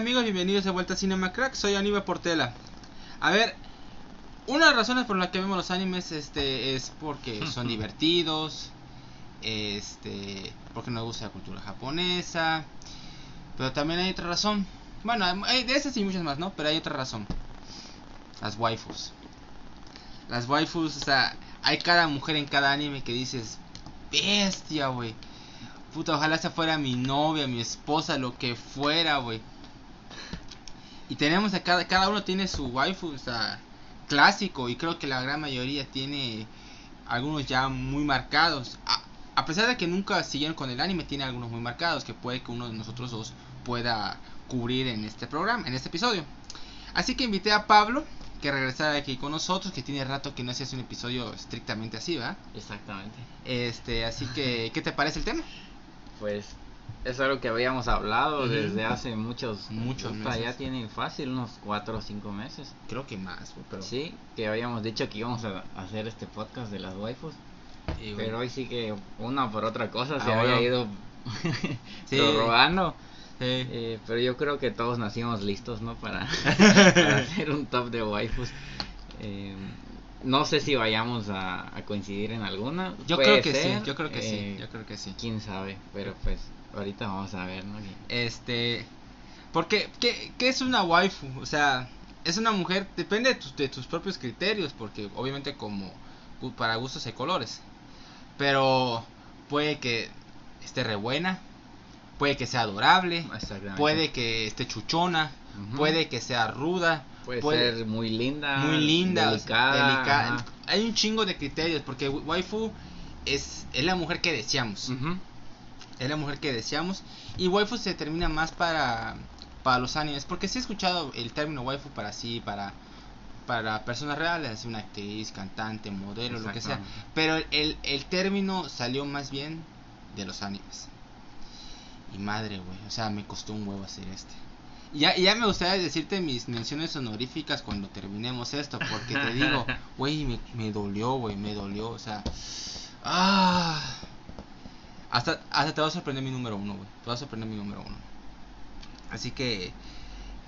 Amigos, bienvenidos de vuelta a Cinema Crack, soy Aníbal Portela. A ver, una de las razones por las que vemos los animes este es porque son divertidos, este, porque nos gusta la cultura japonesa, pero también hay otra razón. Bueno, hay de esas y muchas más, ¿no? Pero hay otra razón. Las waifus. Las waifus, o sea, hay cada mujer en cada anime que dices, bestia, güey. Puta, ojalá esa fuera mi novia, mi esposa, lo que fuera, güey. Y tenemos a cada, cada uno tiene su waifu, o sea, clásico. Y creo que la gran mayoría tiene algunos ya muy marcados. A, a, pesar de que nunca siguieron con el anime, tiene algunos muy marcados que puede que uno de nosotros dos pueda cubrir en este programa, en este episodio. Así que invité a Pablo que regresara aquí con nosotros, que tiene rato que no se hace un episodio estrictamente así, ¿verdad? Exactamente. Este, así que, ¿qué te parece el tema? Pues es algo que habíamos hablado uh -huh. desde hace muchos muchos meses. ya tiene fácil unos cuatro o cinco meses creo que más pero sí que habíamos dicho que íbamos a hacer este podcast de las waifus pero hoy sí que una por otra cosa ah, se había bueno. ido sí. prorrogando sí. eh, pero yo creo que todos nacimos listos no para, para hacer un top de waifus eh, no sé si vayamos a, a coincidir en alguna. Yo Puede creo que ser, sí, yo creo que eh, sí, yo creo que sí. Quién sabe, pero pues ahorita vamos a ver, ¿no? Este, porque ¿qué, qué es una waifu? O sea, es una mujer, depende de tus, de tus propios criterios, porque obviamente como para gustos hay colores. Pero puede que esté re buena, puede que sea adorable, puede que esté chuchona, uh -huh. puede que sea ruda, Puede, puede, ser muy linda, muy linda, delicada. delicada. Hay un chingo de criterios porque waifu es, es la mujer que deseamos. Uh -huh. Es la mujer que deseamos y waifu se determina más para para los animes porque sí he escuchado el término waifu para sí para para personas reales, una actriz, cantante, modelo, lo que sea. Pero el, el término salió más bien de los animes. Y madre, güey, o sea, me costó un huevo hacer este. Ya, ya me gustaría decirte mis menciones honoríficas cuando terminemos esto, porque te digo, güey, me, me dolió, güey, me dolió, o sea, ah, hasta, hasta te va a sorprender mi número uno, güey, te va a sorprender mi número uno. Así que,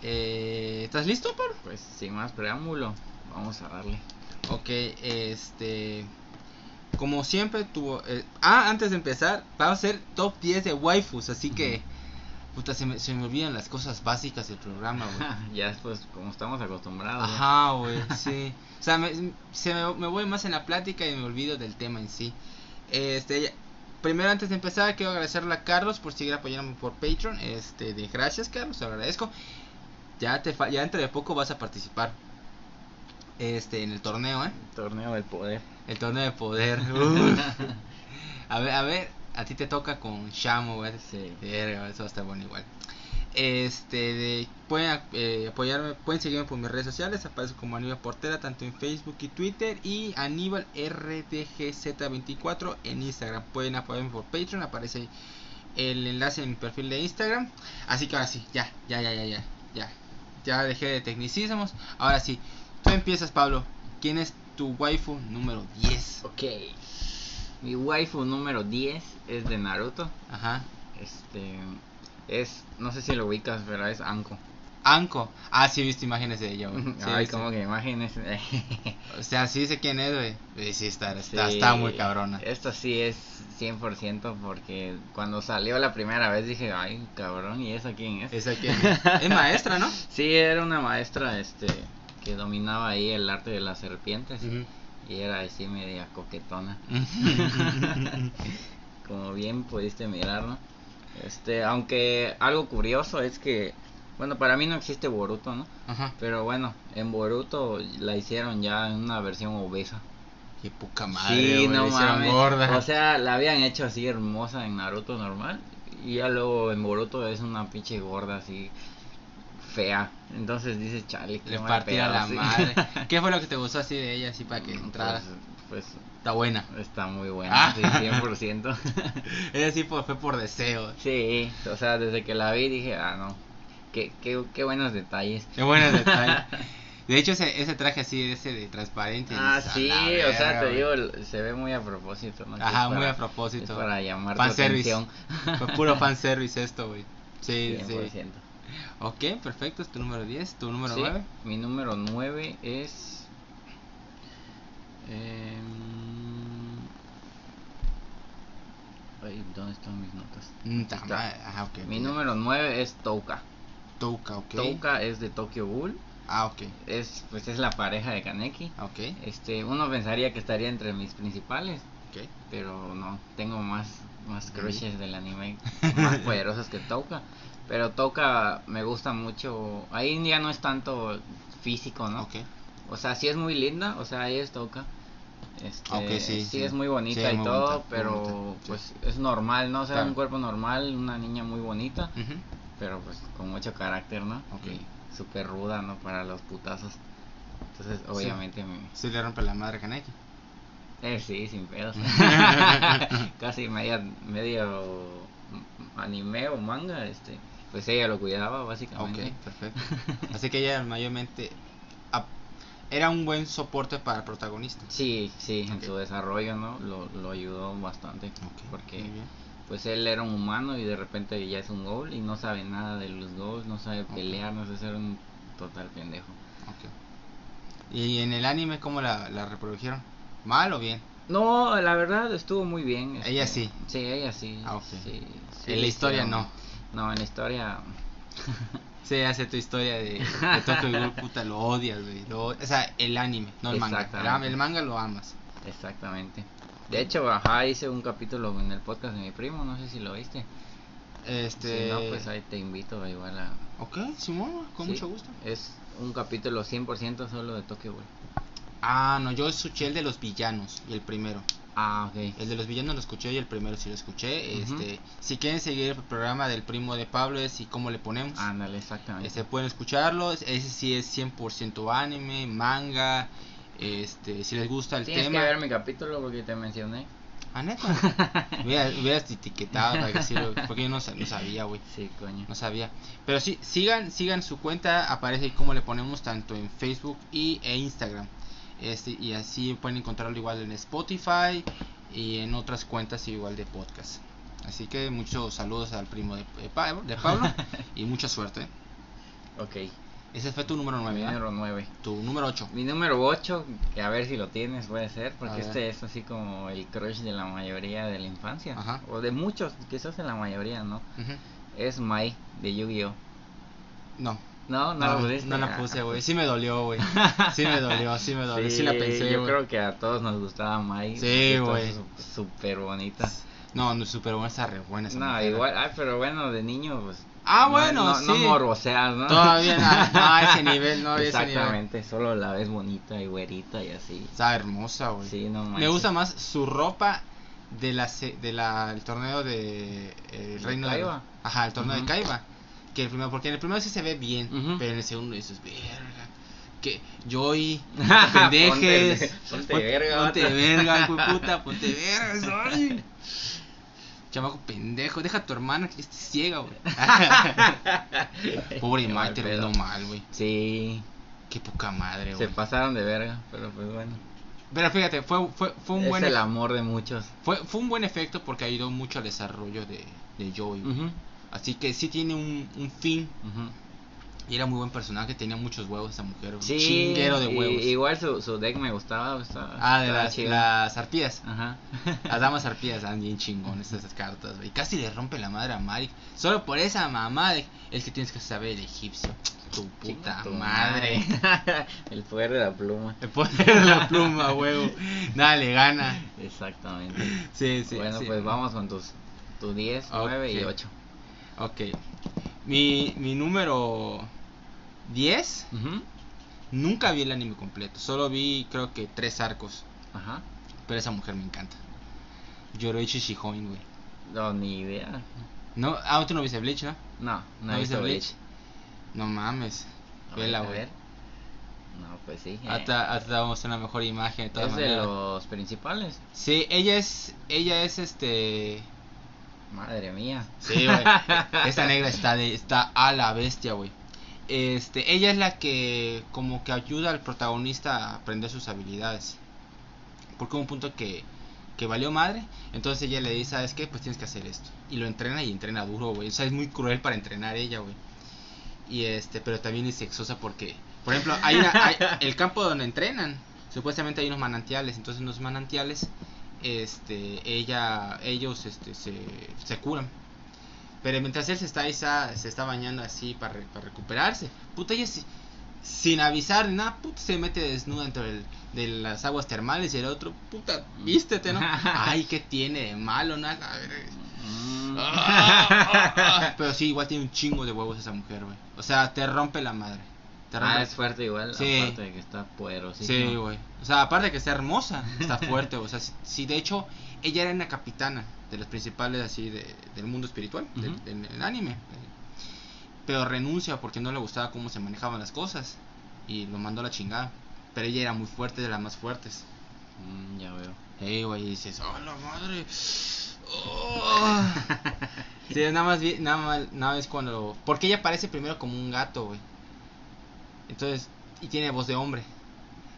eh, ¿estás listo, por? Pues sin más preámbulo, vamos a darle. Ok, este, como siempre tuvo, eh, ah, antes de empezar, vamos a hacer top 10 de waifus, así uh -huh. que Puta, se me, se me olvidan las cosas básicas del programa, güey. ya después, como estamos acostumbrados. Ajá, güey, sí. O sea, me, se me, me, voy más en la plática y me olvido del tema en sí. Este, primero, antes de empezar, quiero agradecerle a Carlos por seguir apoyándome por Patreon. Este, de gracias, Carlos, te agradezco. Ya, te, ya dentro de poco vas a participar. Este, en el torneo, ¿eh? El torneo del poder. El torneo del poder. a ver, a ver, a ti te toca con Shamo. Sí. Verga, eso va a estar bueno igual. Este, de, pueden eh, apoyarme, pueden seguirme por mis redes sociales, aparece como Aníbal Portera, tanto en Facebook y Twitter, y Aníbal RDGZ24 en Instagram. Pueden apoyarme por Patreon, aparece el enlace en mi perfil de Instagram. Así que ahora sí, ya, ya, ya, ya, ya, ya. Ya dejé de tecnicismos. Ahora sí, tú empiezas, Pablo. ¿Quién es tu waifu número 10? Ok. Mi waifu número 10 es de Naruto. Ajá. Este es no sé si lo ubicas, pero es Anko. Anko. Ah, sí he visto imágenes de ella, güey. Sí, Ay, como que imágenes. o sea, sí sé quién es, güey. Sí, está, está, sí, está muy cabrona. Esto sí es 100% porque cuando salió la primera vez dije, ay, cabrón, ¿y esa quién es? ¿Esa quién es? es maestra, ¿no? Sí, era una maestra este que dominaba ahí el arte de las serpientes. Uh -huh. Era así media coquetona. Como bien pudiste mirar, ¿no? Este, aunque algo curioso es que, bueno, para mí no existe Boruto, ¿no? Ajá. Pero bueno, en Boruto la hicieron ya en una versión obesa. Qué poca madre, sí, no mames. gorda. O sea, la habían hecho así hermosa en Naruto normal. Y ya luego en Boruto es una pinche gorda así fea. Entonces dices, chale, qué Le partía la sí. madre. ¿Qué fue lo que te gustó así de ella, así para que entrara? Pues, Está buena. pues, está muy buena, Ah. sí, 100%. Ella sí fue, fue por deseo. sí, o sea, desde que la vi dije, ah, no, qué, qué, qué buenos detalles. Qué buenos detalles. De hecho, ese, ese traje así, ese de transparente. Ah, dices, "A sí, la o sea, verga, te güey". digo, se ve muy a propósito, ¿no? Ajá, muy para- a propósito. Es para llamar tu Fanservice. atención. Fue puro fanservice esto, güey. Sí, 100%. sí. Ok, perfecto. Es tu número 10. ¿Tu número Sí, 9? Mi número 9 es. em, ay, ¿Dónde están mis notas? Mm, Aquí ta está. madre, Ajá, ok. Mi número 9 es Touka. Touka, ok. Touka es de Tokyo Ghoul. Ah, ok. Es, pues es la pareja de Kaneki. Ok. Este, uno pensaría que estaría entre mis principales, Ok. pero no, tengo más, más crushes del anime más poderosos que Touka. Pero Touka me gusta mucho. Ahí ya no es tanto físico, ¿no? Ok. O sea, sí es muy linda, o sea, ella es Touka. Este, Ok, sí, sí. es muy bonita Sí, y muy todo, bonita, pero bonita, pues es normal, ¿no? O sea, Claro. un cuerpo normal, una niña muy bonita, pero pues con mucho carácter, ¿no? Ok. Y súper ruda, ¿no? Para los putazos. Entonces, obviamente me... Sí le rompe la madre Kaneki. Eh, sí, sin pedos. Casi media, medio anime o manga, este, pues ella lo cuidaba Ok, básicamente. perfecto. Así que ella mayormente era un buen soporte para el protagonista. Sí, sí, en Ok. su desarrollo, ¿no? Lo, lo ayudó bastante. Ok, porque pues él era un humano y de repente ya es un ghoul y no sabe nada de los ghouls, no sabe Ok. pelear, no sabe ser un total pendejo. Ok. ¿Y en el anime cómo la, la reprodujeron? ¿Mal o bien? No, la verdad estuvo muy bien. este, Ella sí. Sí, ella sí. Ah, ok. sí, sí En la historia no. No, en la historia Sí, hace tu historia de, de Tokyo Ghoul, puta, lo odias, güey. lo o sea, el anime, no el manga. El, Exactamente. el manga lo amas. Exactamente. De hecho, ajá, hice un capítulo en el podcast de mi primo, no sé si lo viste. Este. Si no, pues ahí te invito igual a... Ok, Simón, con Sí, mucho gusto. Es un capítulo 100% solo de Tokyo Ghoul. Ah, no, yo escuché el de los villanos y el primero. Ah, ok. El de los villanos lo escuché y el primero sí lo escuché. Este, si quieren seguir el programa del primo de Pablo es y cómo le ponemos. Ándale, exactamente. Este, pueden escucharlo. Ese sí es 100% anime, manga. Este, si les gusta el Tienes tema. que ver mi capítulo porque te mencioné. Ah, neta. Hubieras, etiquetado para decirlo, porque yo no, sa- no sabía, güey. Sí, coño. No sabía. Pero sí, sigan, sigan su cuenta, aparece ahí como le ponemos tanto en Facebook y e Instagram. Este, y así pueden encontrarlo igual en Spotify y en otras cuentas igual de podcast. Así que muchos saludos al primo de, de Pablo, de Pablo y mucha suerte. Ok. Ese fue tu número 9, Mi número 9. Tu número 8. Mi número 8, que a ver si lo tienes, puede ser, porque este es así como el crush de la mayoría de la infancia. Ajá. O de muchos, quizás en la mayoría, ¿no? Es Mai de Yu-Gi-Oh! No, No, no, no, no la Ah, puse, güey. Sí me dolió, güey. Sí me dolió, sí me dolió. Sí, la pensé, Yo güey. creo que a todos nos gustaba Mai. Sí, güey. Súper bonita. No, no, super buena, está re buena esa No, mujer. igual, ay, pero bueno, de niño, pues. Ah, no- bueno, no, no sí. morboseas, ¿no? Todavía no, no, a ese nivel, no, a ese nivel. Exactamente, solo la ves bonita y güerita y así. Está hermosa, güey. Sí, no Me manches. gusta más su ropa de la de la el torneo de eh, el ¿De reino de Kaiba? Ajá, el torneo Ujú. de Kaiba. Que el primero porque en el primero sí se ve bien, pero en el segundo dices, "Verga, que Joy, te pendejes, ponte pon- verga, ponte vato". verga, puta, ponte verga, soy. Chamaco pendejo, deja a tu hermana que esté ciega, güey. Pobre mal terminó pedo. mal, güey. Sí, Qué poca madre, se güey. pasaron de verga, pero pues bueno. Pero fíjate, fue, fue, fue un es buen el amor de muchos. fue, fue un buen efecto porque ayudó mucho al desarrollo de, de Joey. Así que sí tiene un, un fin. Y era muy buen personaje, tenía muchos huevos esa mujer. Un Sí, chinguero de y- huevos. igual su, su deck me gustaba. ah, de las, las arpías. Ajá. Las damas arpías están bien chingones esas cartas, güey. Casi le rompe la madre a Mari. Solo por esa mamá de, es que tienes que saber el egipcio. Tu puta tu madre. el poder de la pluma. Le poner la pluma, huevo. Nada le gana. Exactamente. Sí, sí. bueno, sí. pues vamos con tus, tus 10, 9 y Ok. 8. Ok. Mi, mi número 10. Nunca vi el anime completo. Solo vi, creo que, tres arcos. Ajá. Pero esa mujer me encanta. Yoroichi Shihoin, güey. No, ni idea. No, ah, tú no viste Bleach, ¿no? No, no, ¿No viste Bleach? Bleach. No mames. A Vela, güey. ver. No, pues sí. eh, Hasta, hasta vamos a una mejor imagen de todas es de maneras. los principales. Sí, ella es, ella es este... Madre mía. Sí, güey. Esta negra está de, está a la bestia, güey. Este, ella es la que como que ayuda al protagonista a aprender sus habilidades. Porque hubo un punto que, que valió madre. Entonces ella le dice, ¿sabes qué? Pues tienes que hacer esto. Y lo entrena y entrena duro, güey. O sea, es muy cruel para entrenar ella, güey. Y este, pero también es sexosa porque, por ejemplo, hay, una- hay- el campo donde entrenan. Supuestamente hay unos manantiales. Entonces en los manantiales, este, ella, ellos, este, se, se curan. Pero mientras él se está, se está bañando así para, re- para recuperarse, puta, ella si- sin avisar ni nada, puta, se mete desnuda dentro del- de las aguas termales y el otro, puta, vístete, ¿no? Ay, ¿qué tiene de malo? Nada. Mm. Ah, Pero sí, igual tiene un chingo de huevos esa mujer, güey. O sea, te rompe la madre. Ah, es fuerte igual, Sí. aparte de que está poderosísimo. Sí, güey. O sea, aparte de que está hermosa, está fuerte. O sea, si, si de hecho ella era una capitana de los principales así de, del mundo espiritual, del, del- del anime. Pero renuncia porque no le gustaba cómo se manejaban las cosas y lo mandó a la chingada. Pero ella era muy fuerte, de las más fuertes. Mm, ya veo. Ey, güey, dices, ¡oh, la madre! Oh. sí, nada más, vi- nada más, nada más cuando... Porque ella parece primero como un gato, güey. Entonces, y tiene voz de hombre.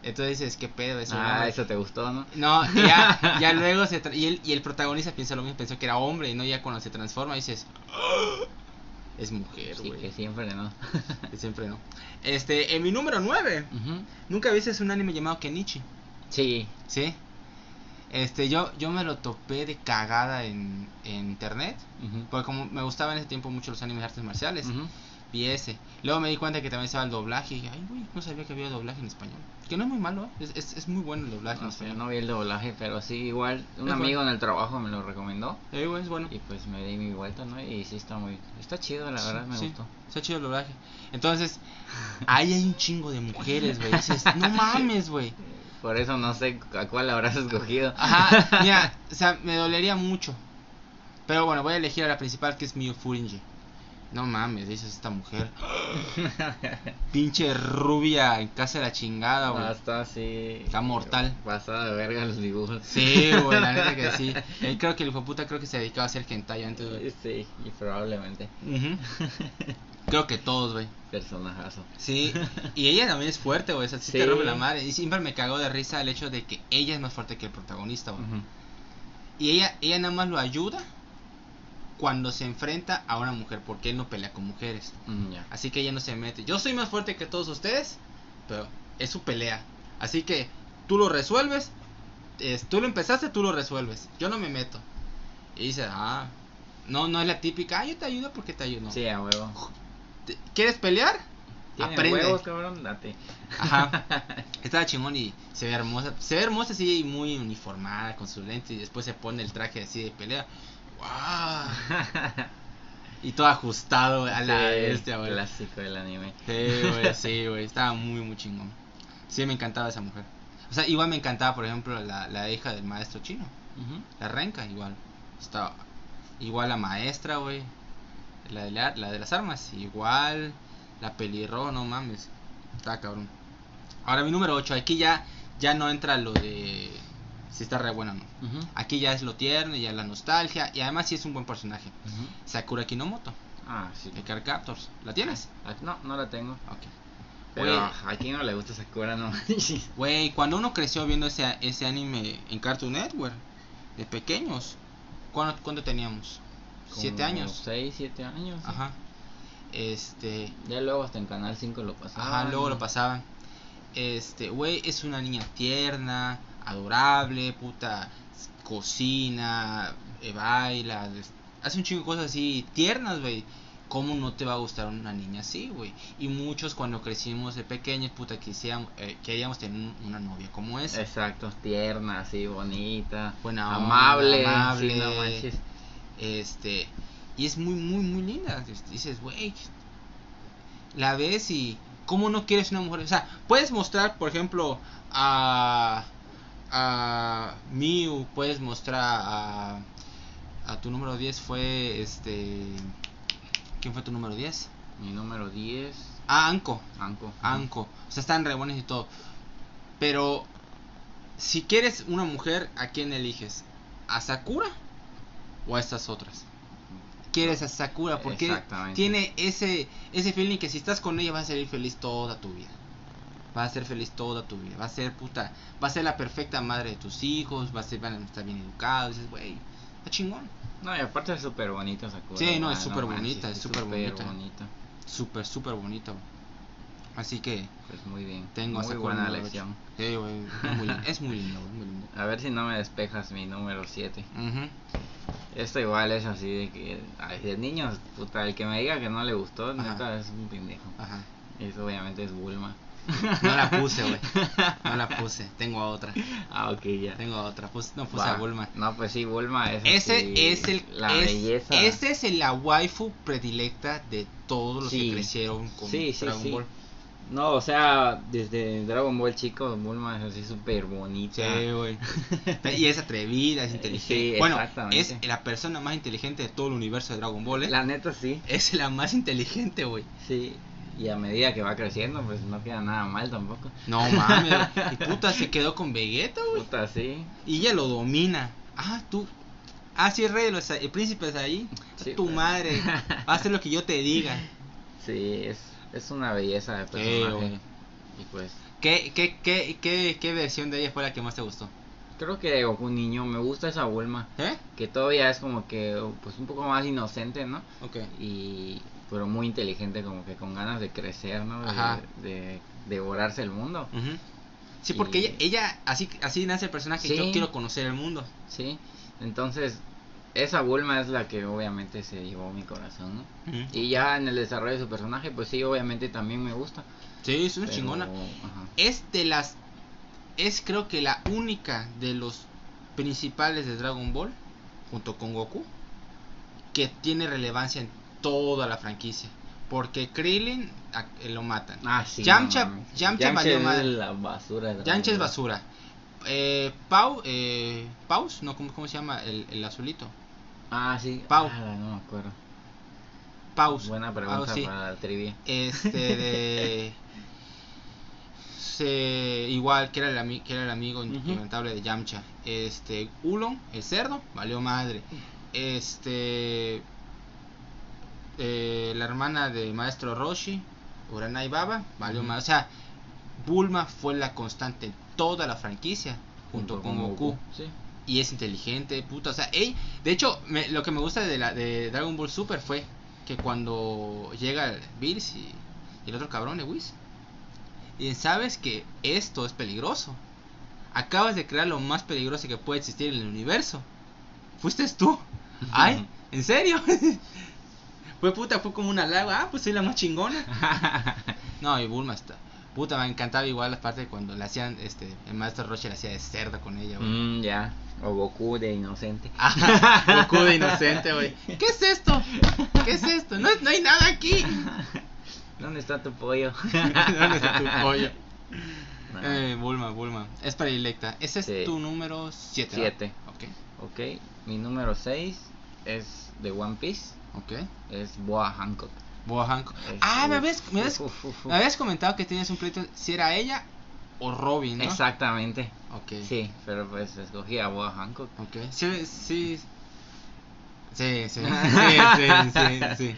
Entonces dices, ¿qué pedo? Es un ah, hombre. eso te gustó, ¿no? No, ya, ya luego se... tra- Y el, y el protagonista piensa lo mismo, pensó que era hombre, y no ya cuando se transforma dices... "Oh, es mujer, Sí, que siempre, ¿no? Que siempre no. Este, en mi número 9. Ujú. ¿Nunca viste un anime llamado Kenichi? Sí. Sí. Este, yo, yo me lo topé de cagada en, en internet. Porque como me gustaban en ese tiempo mucho los animes de artes marciales. Vi ese. Luego me di cuenta que también estaba el doblaje. Y dije, ay, güey, no sabía que había doblaje en español. Que no es muy malo, ¿eh? es, es, es muy bueno el doblaje en No español. no vi el doblaje, pero sí, igual un Es amigo bueno. en el trabajo me lo recomendó güey, es bueno. y pues me di mi vuelta, ¿no? Y sí está muy, está chido, la verdad, me Sí, gustó. Está chido el doblaje. Entonces, ahí hay un chingo de mujeres, güey. Dices, no mames, güey. Por eso no sé a cuál habrás escogido. Ajá, mira, o sea, me dolería mucho. Pero bueno, voy a elegir a la principal que es Miyu Furinji. No mames, dices esta mujer. Pinche rubia en casa de la chingada, güey. No, está así. Está mortal. Pasada de verga los dibujos. Sí, güey, la neta que sí. Él creo que el hijo puta creo que se dedicaba a hacer hentai antes, güey. Sí, y probablemente. Creo que todos, güey. Personajazo. Sí, y ella también es fuerte, güey. O sea, sí, te Sí. rompe la madre. Y siempre me cagó de risa el hecho de que ella es más fuerte que el protagonista, güey. Y ella, ella nada más lo ayuda cuando se enfrenta a una mujer, porque él no pelea con mujeres. Mm. Así que ella no se mete. Yo soy más fuerte que todos ustedes, pero es su pelea. Así que tú lo resuelves, es- tú lo empezaste, tú lo resuelves. Yo no me meto. Y dice, ah, no, no es la típica, ah, yo te ayudo porque te ayudo. Sí, a huevo. ¿Te- ¿Quieres pelear? ¿Tiene Aprende. huevos, cabrón? Date. Ajá. Estaba chingón y se ve hermosa. Se ve hermosa así muy uniformada con su lente y después se pone el traje así de pelea. ¡Wow! Y todo ajustado a la Sí, bestia, güey. Clásico del anime. Sí, güey, sí, güey. Estaba muy, muy chingón. Sí, me encantaba esa mujer. O sea, igual me encantaba, por ejemplo, la, la hija del maestro chino. La renca, igual. Estaba igual la maestra, güey. La de, la, la de las armas, igual. La pelirroja, no mames. Está cabrón. Ahora mi número 8. Aquí ya, ya no entra lo de si está re buena o no. Aquí ya es lo tierno, ya la nostalgia. Y además sí es un buen personaje. Sakura Kinomoto, Ah, sí. de Card Captors. ¿La tienes? Ah, No, no la tengo. Ok. Pero a quien no le gusta Sakura, no. Güey, cuando uno creció viendo ese, ese anime en Cartoon Network, de pequeños, ¿cuándo, cuándo teníamos? ¿Siete años? Seis, siete años. sí. Ajá. Este. Ya luego hasta en Canal 5 lo pasaba. Ajá, luego lo pasaban. Este, güey, es una niña tierna, adorable, puta, cocina, eh, baila, hace un chingo de cosas así tiernas, güey. ¿Cómo no te va a gustar una niña así, güey? Y muchos cuando crecimos de pequeños, puta, quisíamos, eh, queríamos tener un- una novia como esa. Exacto, tierna, así, bonita. Buena onda, amable. amable. sí, no manches. Este, y es muy, muy, muy linda. Este, Dices, güey, la ves y cómo no quieres una mujer. O sea, puedes mostrar, por ejemplo, a, a Miu, puedes mostrar a, a tu número 10 fue este. ¿Quién fue tu número 10? Mi número 10. Ah, Anko. Anko. Anko. O sea, están re y todo. Pero si quieres una mujer, ¿a quién eliges? ¿A Sakura o a estas otras? Quieres a Sakura porque tiene ese ese feeling que si estás con ella vas a ser feliz toda tu vida. Vas a ser feliz toda tu vida. Va a ser puta, va a ser la perfecta madre de tus hijos, va a ser van a estar bien educados, dices, güey, está chingón. No, y aparte es súper bonita Sakura. Sí, no, es súper bonita, es súper bonita. bonita. Súper súper bonito. Así que Pues muy bien. tengo muy buena ocho. Sí, güey, es muy, lindo, muy lindo. A ver si no me despejas mi número 7. Ujú. Esto igual es así de que ay, de niños, puta, el que me diga que no le gustó, Ajá. neta es un pendejo. Ajá. Eso obviamente es Bulma. No la puse, güey. No la puse. Tengo a otra. Ah, ok, ya. Tengo a otra. Pus- no puse a Bulma. No, pues sí, Bulma es Ese es el. la es- belleza. Ese es el- la waifu predilecta de todos los Sí. que crecieron con Sí, Dragon. Ball. No, o sea, desde Dragon Ball chico, Bulma es así súper bonita. Sí, güey. y es atrevida, es inteligente. Sí, bueno, es la persona más inteligente de todo el universo de Dragon Ball. ¿eh? La neta sí, Es la más inteligente, güey. sí. Y a medida que va creciendo, pues no queda nada mal tampoco. No mames. y puta, se quedó con Vegeta, güey. Puta, sí. Y ella lo domina. Ah, tú. Ah, sí, rey los. El príncipe es ahí. Sí, tu pero- madre. Hacer lo que yo te diga. Sí, es, es una belleza de personaje. güey. y pues, ¿Qué, qué, qué, qué, ¿Qué versión de ella fue la que más te gustó? creo que Goku niño me gusta esa Bulma. ¿Eh? Que todavía es como que, pues un poco más inocente, ¿no? Ok. y pero muy inteligente como que con ganas de crecer no de, devorarse el mundo Ujú. Sí, porque Y- ella, ella así, así nace el personaje. Sí. Yo quiero conocer el mundo. sí entonces esa Bulma es la que obviamente se llevó mi corazón no y ya en el desarrollo de su personaje pues sí obviamente también me gusta Sí, es una pero- chingona. ajá. Es de las. Es creo que la única de los principales de Dragon Ball, junto con Goku, que tiene relevancia en toda la franquicia. Porque Krillin a- eh, lo matan. ah sí Yamcha- no. Yamcha valió es madre. la basura Yancha es basura. Eh, Pau, eh, Paus, no, ¿cómo, cómo se llama? El, el azulito. ah sí Pau. Ah, no me acuerdo Paus. buena pregunta sí. para la trivia Este de. se- igual que era el, ami- que era el amigo inquebrantable de Yamcha. Este, Ulon, el cerdo, valió madre. Este. Eh, la hermana de maestro Roshi, Uranai Baba, valió madre. O sea, Bulma fue la constante en toda la franquicia, junto, con, Goku. sí Y es inteligente, puta. O sea, ey, de hecho, me- lo que me gusta de, la, de Dragon Ball Super fue que cuando llega el Bills y, y el otro cabrón de Whis, y sabes que esto es peligroso. Acabas de crear lo más peligroso que puede existir en el universo. Fuiste tú. Ay, ¿en serio? fue puta, fue como una lago. Ah, pues soy la más chingona. No, y Bulma está. Puta, me encantaba igual la parte de cuando le hacían, este, el maestro Roche le hacía de cerdo con ella, güey. Mm, ya o Goku de inocente Goku de inocente, güey. ¿Qué es esto? ¿Qué es esto? No, no hay nada aquí. ¿Dónde está tu pollo? ¿Dónde está tu pollo? No. Eh, Bulma, Bulma. Es predilecta. Ese es Sí. tu número 7. Siete. Ok, Ok, mi número 6 es de One Piece, ok. es Boa Hancock. Boa Hancock. Es- Ah, me habías, me, habías, uf, uf, uf. me habías comentado que tenías un pleito si era ella o Robin, ¿no? Exactamente, Ok. sí, pero pues escogí a Boa Hancock. Ok. Sí, sí. Sí, sí. Sí, sí, sí, sí.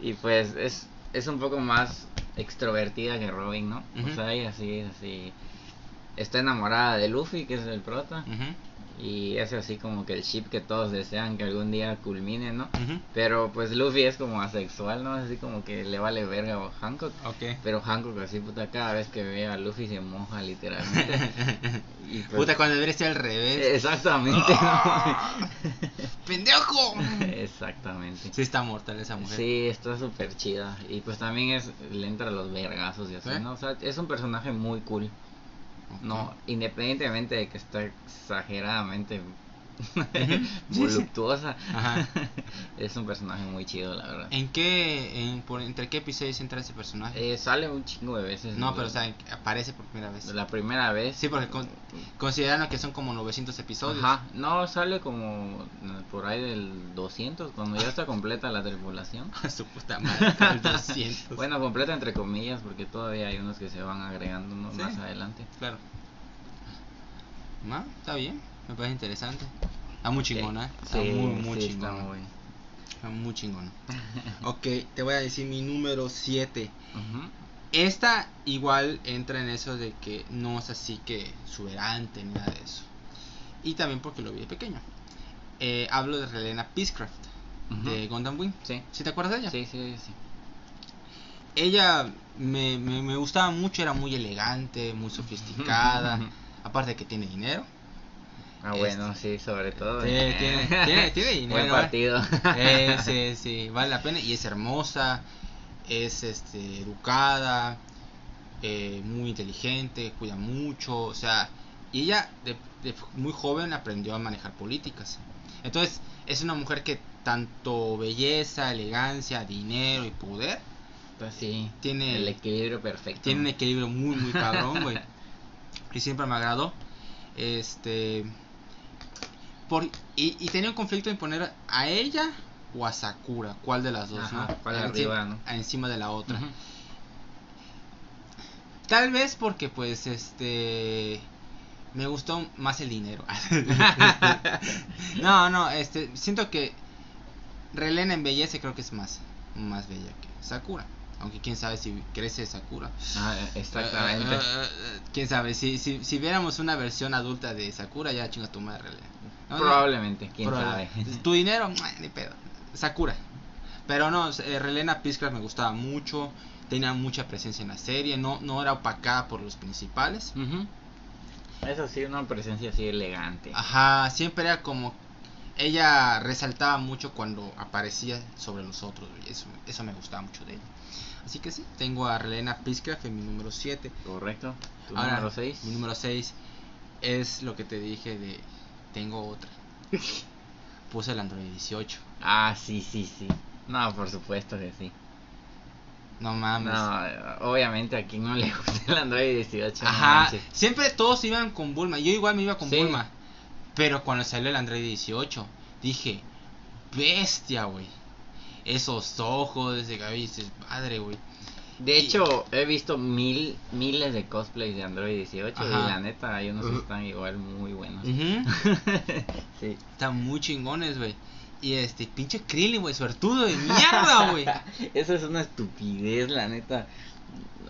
Y pues es, es un poco más extrovertida que Robin, ¿no? Ujú. O sea, ella sí es así. Está enamorada de Luffy, que es el prota. Y es así como que el ship que todos desean que algún día culmine, ¿no? Pero pues Luffy es como asexual, ¿no? Así como que le vale verga a Hancock. Ok. Pero Hancock así, puta, cada vez que ve a Luffy se moja literalmente. Y, pues, Puta, cuando debería ser al revés. Exactamente, ¡Ah! ¡Pendejo! Exactamente. Sí, está mortal esa mujer. Sí, está súper chida. Y pues también es, le entra los vergazos y así, ¿Eh? ¿no? O sea, es un personaje muy cool. No, independientemente de que está exageradamente voluptuosa. Ajá. es un personaje muy chido, la verdad. ¿En qué, en, por, entre qué episodios entra ese personaje? Eh, sale un chingo de veces. no, pero o sea, aparece por primera vez. La primera vez. Sí, porque con- considerando que son como 900 episodios. Ajá, no, sale como eh, por ahí del 200, cuando ya está completa la tripulación. Su puta madre, con el 200. Bueno, completa entre comillas, porque todavía hay unos que se van agregando ¿no? Sí. más adelante. Claro. ¿No? Está bien, me parece interesante. Está muy chingona, ¿eh? está Sí, muy, muy sí, está chingona. muy- Está muy chingona. ok, te voy a decir mi número 7. Ujú. Esta igual entra en eso de que no es así que exuberante ni nada de eso. Y también porque lo vi de pequeño. Eh, hablo de Relena Peacecraft de Gundam Wing. Sí, ¿Sí te acuerdas de ella? sí, sí, sí. Ella me, me, me gustaba mucho, era muy elegante, muy sofisticada. aparte que tiene dinero. Ah, bueno, sí, sobre todo. Sí, eh. tiene- tiene- tiene dinero, Buen partido. Eh, sí, sí, vale la pena. Y es hermosa, es este, educada, eh, muy inteligente, cuida mucho. O sea, y ella de, de muy joven aprendió a manejar políticas. Entonces, es una mujer que tanto belleza, elegancia, dinero y poder Pues sí, Tiene- el equilibrio perfecto. tiene un equilibrio muy, muy cabrón, güey. Y siempre me agradó. Este. Por, y, y tenía un conflicto en poner a ella o a Sakura. ¿Cuál de las dos, Ajá, no? cuál Encima- arriba, ¿no? Encima de la otra. Tal vez porque, pues, este. Me gustó más el dinero. no, no, este. Siento que. Relena en belleza creo que es más. Más bella que Sakura. Aunque quién sabe si crece Sakura. Ah, exactamente. Eh, eh, eh, quién sabe, si, si, si viéramos una versión adulta de Sakura, ya chinga tu madre. Probablemente, quién Probable. sabe. Tu dinero, ni pedo. Sakura. Pero no, eh, Relena Peacecraft me gustaba mucho. Tenía mucha presencia en la serie. No, no era opacada por los principales. Ujú. Eso sí, una presencia así elegante. Ajá, siempre era como. Ella resaltaba mucho cuando aparecía sobre los otros. Eso, eso me gustaba mucho de ella. Así que sí, tengo a Relena Peacecraft en mi número 7. Correcto. Tu Ahora, número 6. Mi número 6 es lo que te dije de. Tengo otra. Puse el Android 18. Ah, sí, sí, sí. No, por supuesto que sí. No mames. No, obviamente a quien no le gusta el Android 18. no Ajá, siempre todos iban con Bulma. Yo igual me iba con Sí. Bulma. Pero cuando salió el Android 18, dije, bestia, güey. Esos ojos, ese cabello, dices, padre, güey. De hecho, he visto mil, miles de cosplays de Android 18 Ajá. y la neta, hay unos que están igual muy buenos. Sí. Están muy chingones, güey. Y este, pinche Krillin, güey, suertudo de mierda, güey. Eso es una estupidez, la neta.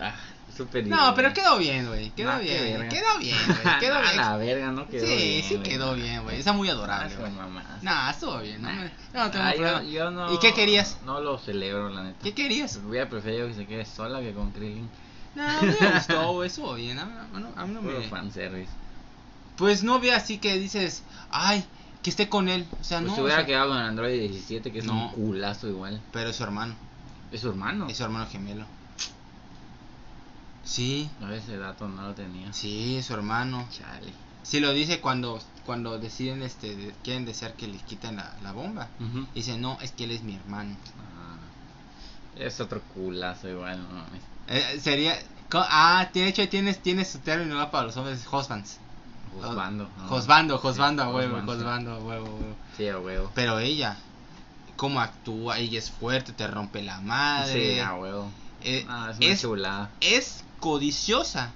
Ah, súper No, pero quedó bien, güey. Quedó qué bien, quedó bien. Quedó A bien. la verga, no quedó sí, bien. sí güey. quedó bien, güey. Está muy Ah, adorable, son güey. Nah, estuvo bien, no, me, no tengo Ah, yo, yo no, ¿Y qué querías? No lo celebro, la neta. ¿Qué querías? Hubiera preferido que se quede sola que con Krillin. No, a mí me gustó, güey, estuvo bien. A mí, a a mí no me... fanservice. Pues no ve así que dices, ay, que esté con él. O sea, Pues no. se o hubiera sea, quedado con Android 17, que es No. un culazo igual. Pero es su hermano, Es su hermano. es su hermano gemelo. Sí, No, ese dato no lo tenía. sí, su hermano. Chale. Sí lo dice cuando cuando deciden, este, de- quieren desear que les quiten la, la bomba. Ujú. Dice, no, es que él es mi hermano. Ah, es otro culazo igual, no mames. Eh, sería, ah, de hecho tienes, tienes su término ¿no? para los hombres, husbands. Josbando. ¿no? Josbando, Josbando a Sí, huevo, husband, sí. Josbando a huevo, huevo. Sí, a huevo. Pero ella, cómo actúa, ella es fuerte, te rompe la madre. Sí, a huevo. Eh, Ah, es es, es codiciosa.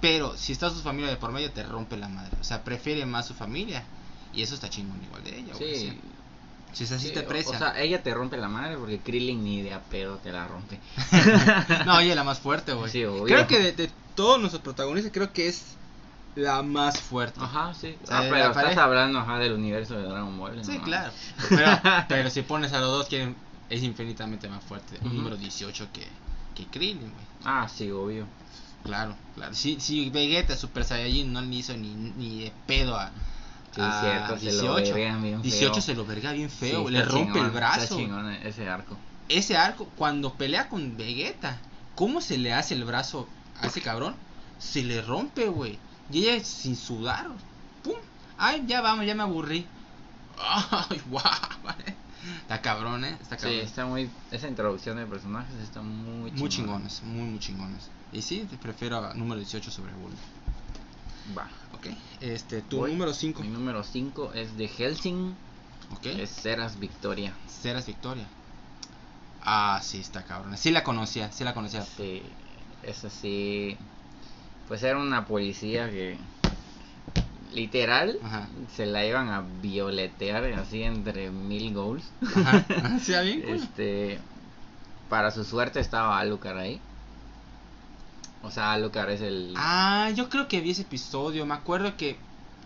Pero si está su familia de por medio, te rompe la madre. O sea, prefiere más su familia. Y eso está chingón igual de ella, güey, Sí. Si es así, Sí, te o- aprecia. O sea, ella te rompe la madre porque Krillin ni de a pedo te la rompe. no, ella es la más fuerte, güey. Sí, obvio. creo que de, de todos nuestros protagonistas, creo que es la más fuerte. Ajá, sí. O sea, Ah, pero estás hablando ajá, del universo de Dragon Ball. Sí, no claro. Pero, pero si pones a los dos, quieren, es infinitamente más fuerte. Un número 18 que, que Krillin, güey. Ah, sí, obvio. Claro, claro. Si, si Vegeta Super Saiyajin no le hizo ni, ni de pedo a, Sí, a cierto, se lo vergan bien 18 feo. se lo verga bien feo, Sí, le rompe chingón, el brazo. Ese arco. Ese arco, cuando pelea con Vegeta, ¿cómo se le hace el brazo a ese cabrón? Se le rompe, güey. Y ella sin sudar, pum, Ay, ya vamos, ya me aburrí. Ay, guau. Está cabrón, ¿eh? Está Sí, cabrón. está muy. Esa introducción de personajes está muy Muy chingona. chingones, muy, muy chingones. Y sí, te prefiero a número 18 sobre Wolf. Va. Ok. Este, tu Voy. número 5. Mi número 5 es de Helsing. Ok. Es Ceras Victoria. Ceras Victoria. Ah, sí, está cabrón. Sí la conocía, sí la conocía. Sí, es así. Pues era una policía que. Literal, Ajá. se la iban a violetear así entre mil goals. Ajá. Ajá, ¿Sí, bien? Este, para su suerte estaba Alucard ahí. O sea, Alucard es el. Ah, yo creo que vi ese episodio. Me acuerdo que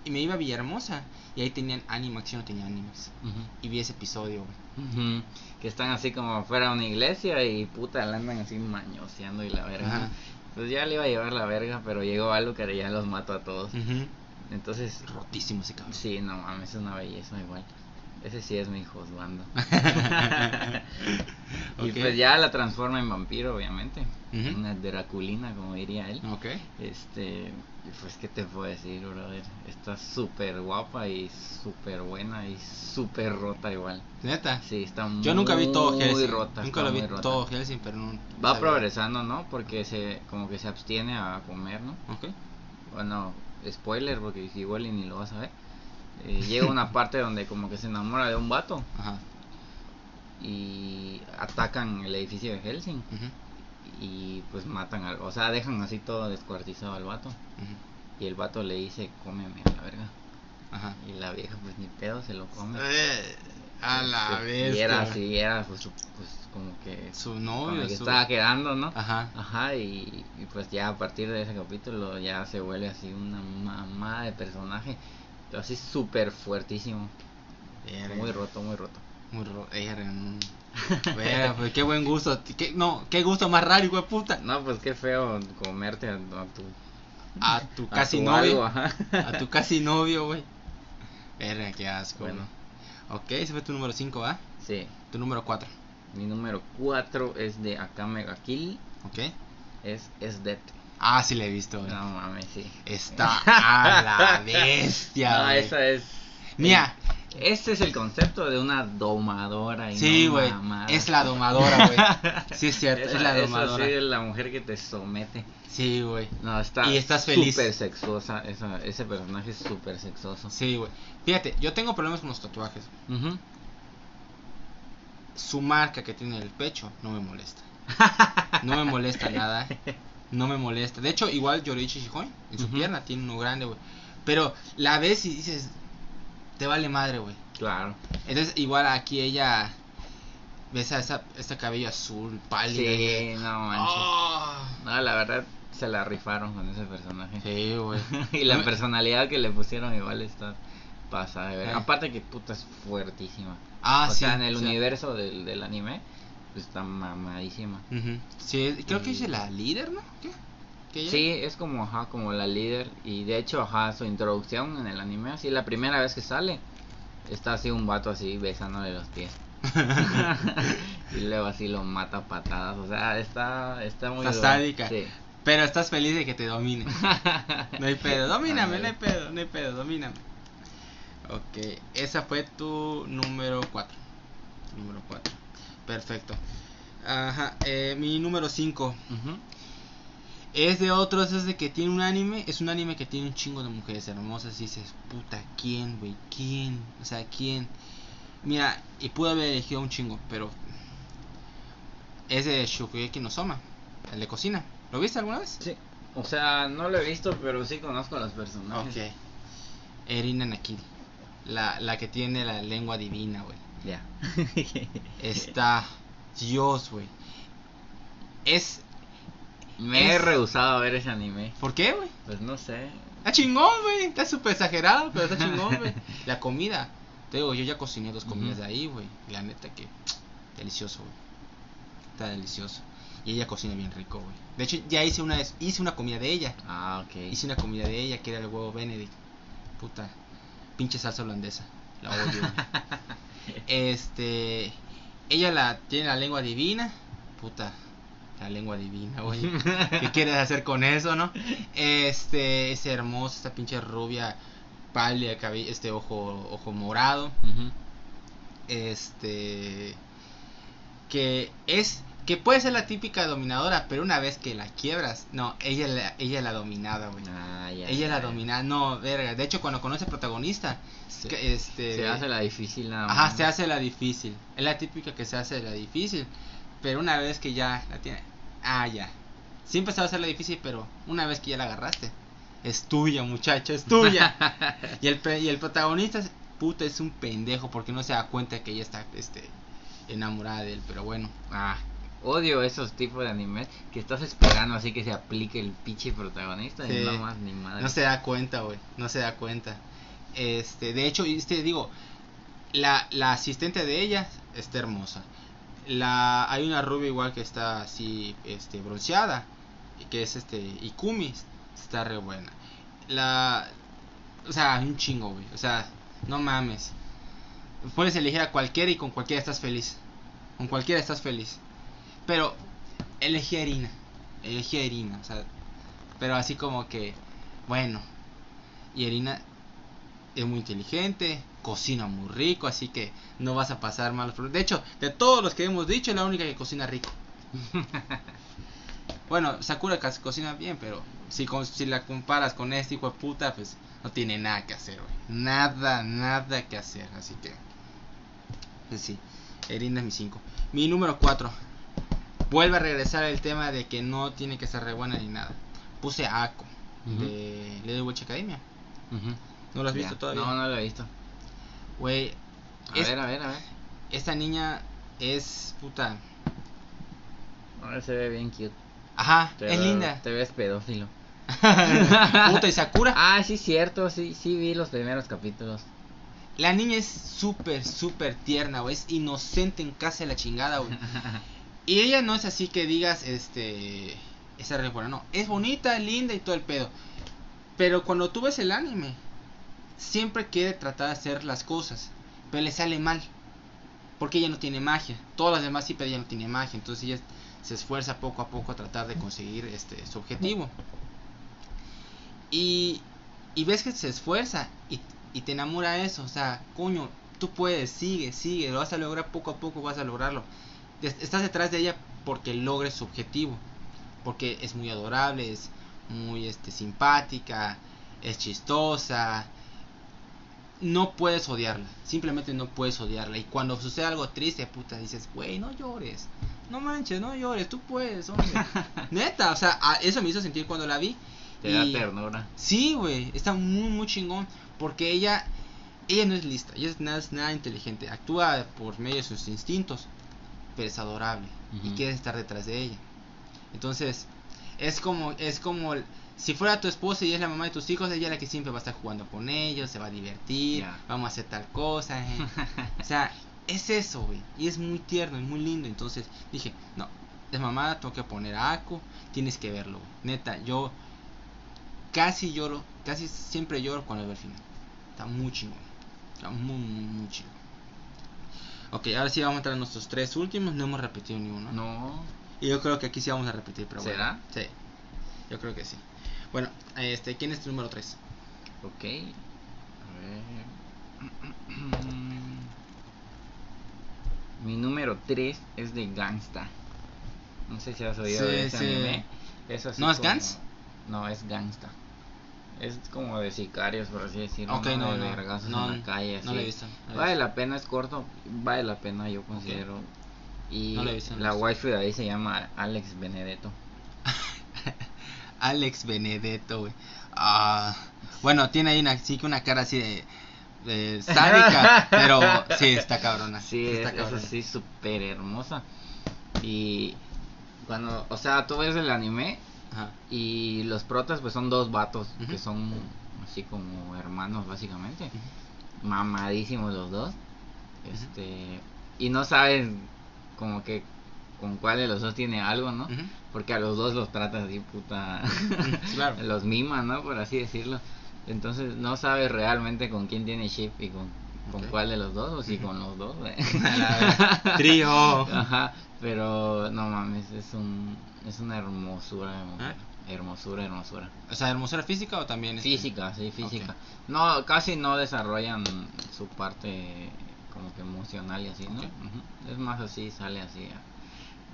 y me iba a Villahermosa y ahí tenían Animax, yo no tenía Animax. Y vi ese episodio, güey. Que están así como fuera de una iglesia y puta la andan así mañoseando y la verga. Ajá. Pues ya le iba a llevar la verga, pero llegó Alucard y ya los mató a todos. Entonces, Rotísimo ese cabrón. sí, no mames, es una belleza igual. Ese sí es mi juzgando. Y pues ya la transforma en vampiro, obviamente. Ujú. Una draculina, como diría él. Ok. Este, pues, ¿qué te puedo decir, brother? Está súper guapa y súper buena y súper rota igual. Neta. Sí, está Yo nunca vi todo muy Helsing. rota. nunca lo vi muy rota. todo Helsing, pero no. Va sabía. progresando, ¿no? Porque se, como que se abstiene a comer, ¿no? Ok. Bueno, spoiler, porque igual y ni lo vas a ver. Eh, llega una parte donde como que se enamora de un vato Ajá. y atacan el edificio de Helsing y pues matan al, o sea, dejan así todo descuartizado al vato y el vato le dice, "Cómeme a la verga." Ajá. Y la vieja pues ni pedo se lo come. Eh, a la Este, vez. Y era así, era pues, pues como que Su con novio. el que su- estaba quedando, ¿no? Ajá. Ajá, y, y pues ya a partir de ese capítulo ya se vuelve así una mamá de personaje, pero así súper fuertísimo, muy roto, muy roto. Muy ro- verga, no. Verga, pues qué buen gusto. Qué, no, qué gusto más raro, hijo de puta. No, pues qué feo comerte a, a tu, A tu a casi tu novio. algo, ajá. A tu casi novio, güey. Verga, qué asco. Bueno. ¿no? Ok, ese fue tu número 5, ¿va? Sí, Tu número 4. Mi número 4 es de Akame ga Kill, Ok. es, es Death. Ah, sí le he visto, güey. No mames, sí. Está a la bestia, No, güey. esa es... Mira. Este es el concepto de una domadora. Y Sí, no güey. mamada. Es la domadora, güey. Sí, es cierto, Esa- es la esa domadora. sí es la mujer que te somete. Sí, güey. No, está Y estás feliz. súper sexuosa. Esa, ese personaje es súper sexoso. Sí, güey. Fíjate, yo tengo problemas con los tatuajes. Ujú. Su marca que tiene en el pecho no me molesta. No me molesta nada. No me molesta. De hecho, igual Yorichi Shihoin en su pierna tiene uno grande, güey. Pero la ves y dices, te vale madre, güey. Claro. Entonces, igual aquí ella ves a esa, ese cabello azul, pálido. Sí, no manches. Ah. No, la verdad se la rifaron con ese personaje. Sí, güey. y la No me- personalidad que le pusieron igual está pasada de ver. Eh. Aparte que puta es fuertísima. Ah, o sí. sea, en el sí. universo del, del anime, pues está mamadísima. Sí, creo que es la líder, ¿no? Sí, es como, ajá, como la líder. Y de hecho, ajá, su introducción en el anime, así la primera vez que sale, está así un vato así besándole los pies. y luego así lo mata a patadas. O sea, está, está muy. Está sádica. Sí. Pero estás feliz de que te domine. No hay pedo, domíname, no hay pedo, no hay pedo, domíname. Ok, esa fue tu número 4. Número 4. Perfecto. Ajá, eh, mi número 5 Ujú. es de otros, es de que tiene un anime, es un anime que tiene un chingo de mujeres hermosas y dices, puta, ¿quién, güey? ¿Quién? O sea, ¿quién? Mira, y pude haber elegido un chingo, pero es de Shokugeki no Soma, el de cocina. ¿Lo viste alguna vez? Sí. O sea, no lo he visto, pero sí conozco a los personajes. Ok. Erina Nakiri. La, la que tiene la lengua divina, güey. Ya. Está. Dios, güey. Es. Me he rehusado a ver ese anime. ¿Por qué, güey? Pues no sé. Está chingón, güey. Está súper exagerado, pero está chingón, güey. La comida. Te digo, yo ya cociné dos comidas de ahí, güey. y La neta que. Delicioso, güey. Está delicioso. Y ella cocina bien rico, güey. De hecho, ya hice una, vez- hice una comida de ella. Ah, ok. Hice una comida de ella que era el huevo Benedict. Puta. Pinche salsa holandesa. La odio. este. Ella la tiene la lengua divina. Puta. La lengua divina, güey. ¿Qué quieres hacer con eso, no? Este. Es hermosa, esta pinche rubia. pálida, cabello, este ojo, ojo morado. Este. Que es. Que puede ser la típica dominadora, pero una vez que la quiebras. No, ella la, ella la dominada, güey. Ah, ya, Ella la ya. dominada, no, verga. De hecho, cuando conoce protagonista, Se- que, este. Se hace la difícil nada Ajá, más. se hace la difícil. Es la típica que se hace la difícil. Pero una vez que ya la tiene. Ah, ya. Siempre se va a hacer la difícil, pero una vez que ya la agarraste. Es tuya, muchacho, es tuya. y, el, y el protagonista, es- puta, es un pendejo porque no se da cuenta que ella está este, enamorada de él. Pero bueno. Ah, odio esos tipos de animes que estás esperando así que se aplique el pinche protagonista Sí. y no más ni madre. No se da cuenta, güey. No se da cuenta. Este, de hecho, este, digo, la, la asistente de ella está hermosa. La, hay una rubia igual que está así, este, bronceada, que es este, Ikumi, está re buena. La, o sea, un chingo, güey. O sea, no mames. Puedes elegir a cualquiera y con cualquiera estás feliz. Con cualquiera estás feliz. Pero elegí a Irina. Elegí a o sea, pero así como que, bueno. Y Irina es muy inteligente, cocina muy rico, así que no vas a pasar malos. De hecho, de todos los que hemos dicho, es la única que cocina rico. bueno, Sakura cocina bien, pero si, con- si la comparas con este hijo de puta, pues no tiene nada que hacer, güey. Nada, nada que hacer, así que... Pues sí, Irina es mi 5. Mi número 4. Vuelve a regresar el tema de que no tiene que ser re buena ni nada. Puse a Ako de Little Witch Academia. ¿No lo has visto todavía? No, no lo he visto. Güey, A Es- ver, a ver, a ver. esta niña es puta. Ahora se ve bien cute. Ajá, Te es veo- linda. Te ves pedófilo. puta, y Sakura. Ah, sí, cierto, sí, sí vi los primeros capítulos. La niña es súper, súper tierna, güey. Es inocente en casa de la chingada, güey. Y ella no es así que digas, este. Esa re buena, no. Es bonita, linda y todo el pedo. Pero cuando tú ves el anime, siempre quiere tratar de hacer las cosas. Pero le sale mal. Porque ella no tiene magia. Todas las demás sí, pero ella no tiene magia. Entonces ella se esfuerza poco a poco a tratar de conseguir este su objetivo. Y, y ves que se esfuerza y, y te enamora eso. O sea, coño, tú puedes, sigue, sigue. Lo vas a lograr poco a poco, vas a lograrlo. Estás detrás de ella porque logre su objetivo. Porque es muy adorable, es muy este, simpática, es chistosa. No puedes odiarla, simplemente no puedes odiarla. Y cuando sucede algo triste, puta, dices, güey, no llores, no manches, no llores, tú puedes, hombre. Neta, o sea, eso me hizo sentir cuando la vi. Te da ternura. Sí, güey, está muy, muy chingón. Porque ella, ella no es lista, ella es nada inteligente. Actúa por medio de sus instintos, pero es adorable. Y Ujú. quieres estar detrás de ella. Entonces, es como, es como, si fuera tu esposa y es la mamá de tus hijos, ella es la que siempre va a estar jugando con ellos, se va a divertir, Ya. vamos a hacer tal cosa. eh. o sea, es eso, güey. Y es muy tierno y muy lindo. Entonces dije, no, es mamá, tengo que poner a Ako, tienes que verlo. güey. Neta, yo casi lloro, casi siempre lloro cuando veo el final. Está muy chingón. Está muy, muy, muy chingón. Ok, ahora sí vamos a entrar a nuestros tres últimos. No hemos repetido ni uno. No. Y yo creo que aquí sí vamos a repetir, pero ¿Será? bueno. Sí. Yo creo que sí. Bueno, este, ¿quién es tu número 3? Ok. A ver. Mi número 3 es de Gangsta. No sé si has oído Sí, de ese sí. anime. ¿No es como- Gans? No, es Gangsta. Es como de sicarios, por así decirlo. Ok, ¿no? no, de no, en la calle. no lo he visto, no vale la pena, es corto. Vale la pena, yo considero. Y No he visto, la waifu de ahí se llama Alex Benedetto. Alex Benedetto, güey. Ah, bueno, tiene ahí una, sí que una cara así de, de sádica, pero sí, está cabrona. Sí, está es, así súper hermosa. Y cuando, o sea, tú ves el anime Ajá. y los protas pues son dos vatos que son así como hermanos básicamente. Mamadísimos los dos. Este, y no sabes como que con cuál de los dos tiene algo, ¿no? Porque a los dos los trata así puta Claro. los mima, ¿no? Por así decirlo. Entonces no sabes realmente con quién tiene ship y con, con cuál de los dos o si con los dos. Trío. Ajá, pero no mames, es un es una hermosura de mujer. ¿Ah? hermosura, hermosura. O sea, hermosura física o también este? Física, sí, física. No, casi no desarrollan su parte como que emocional y así, ¿no? Es más así, sale así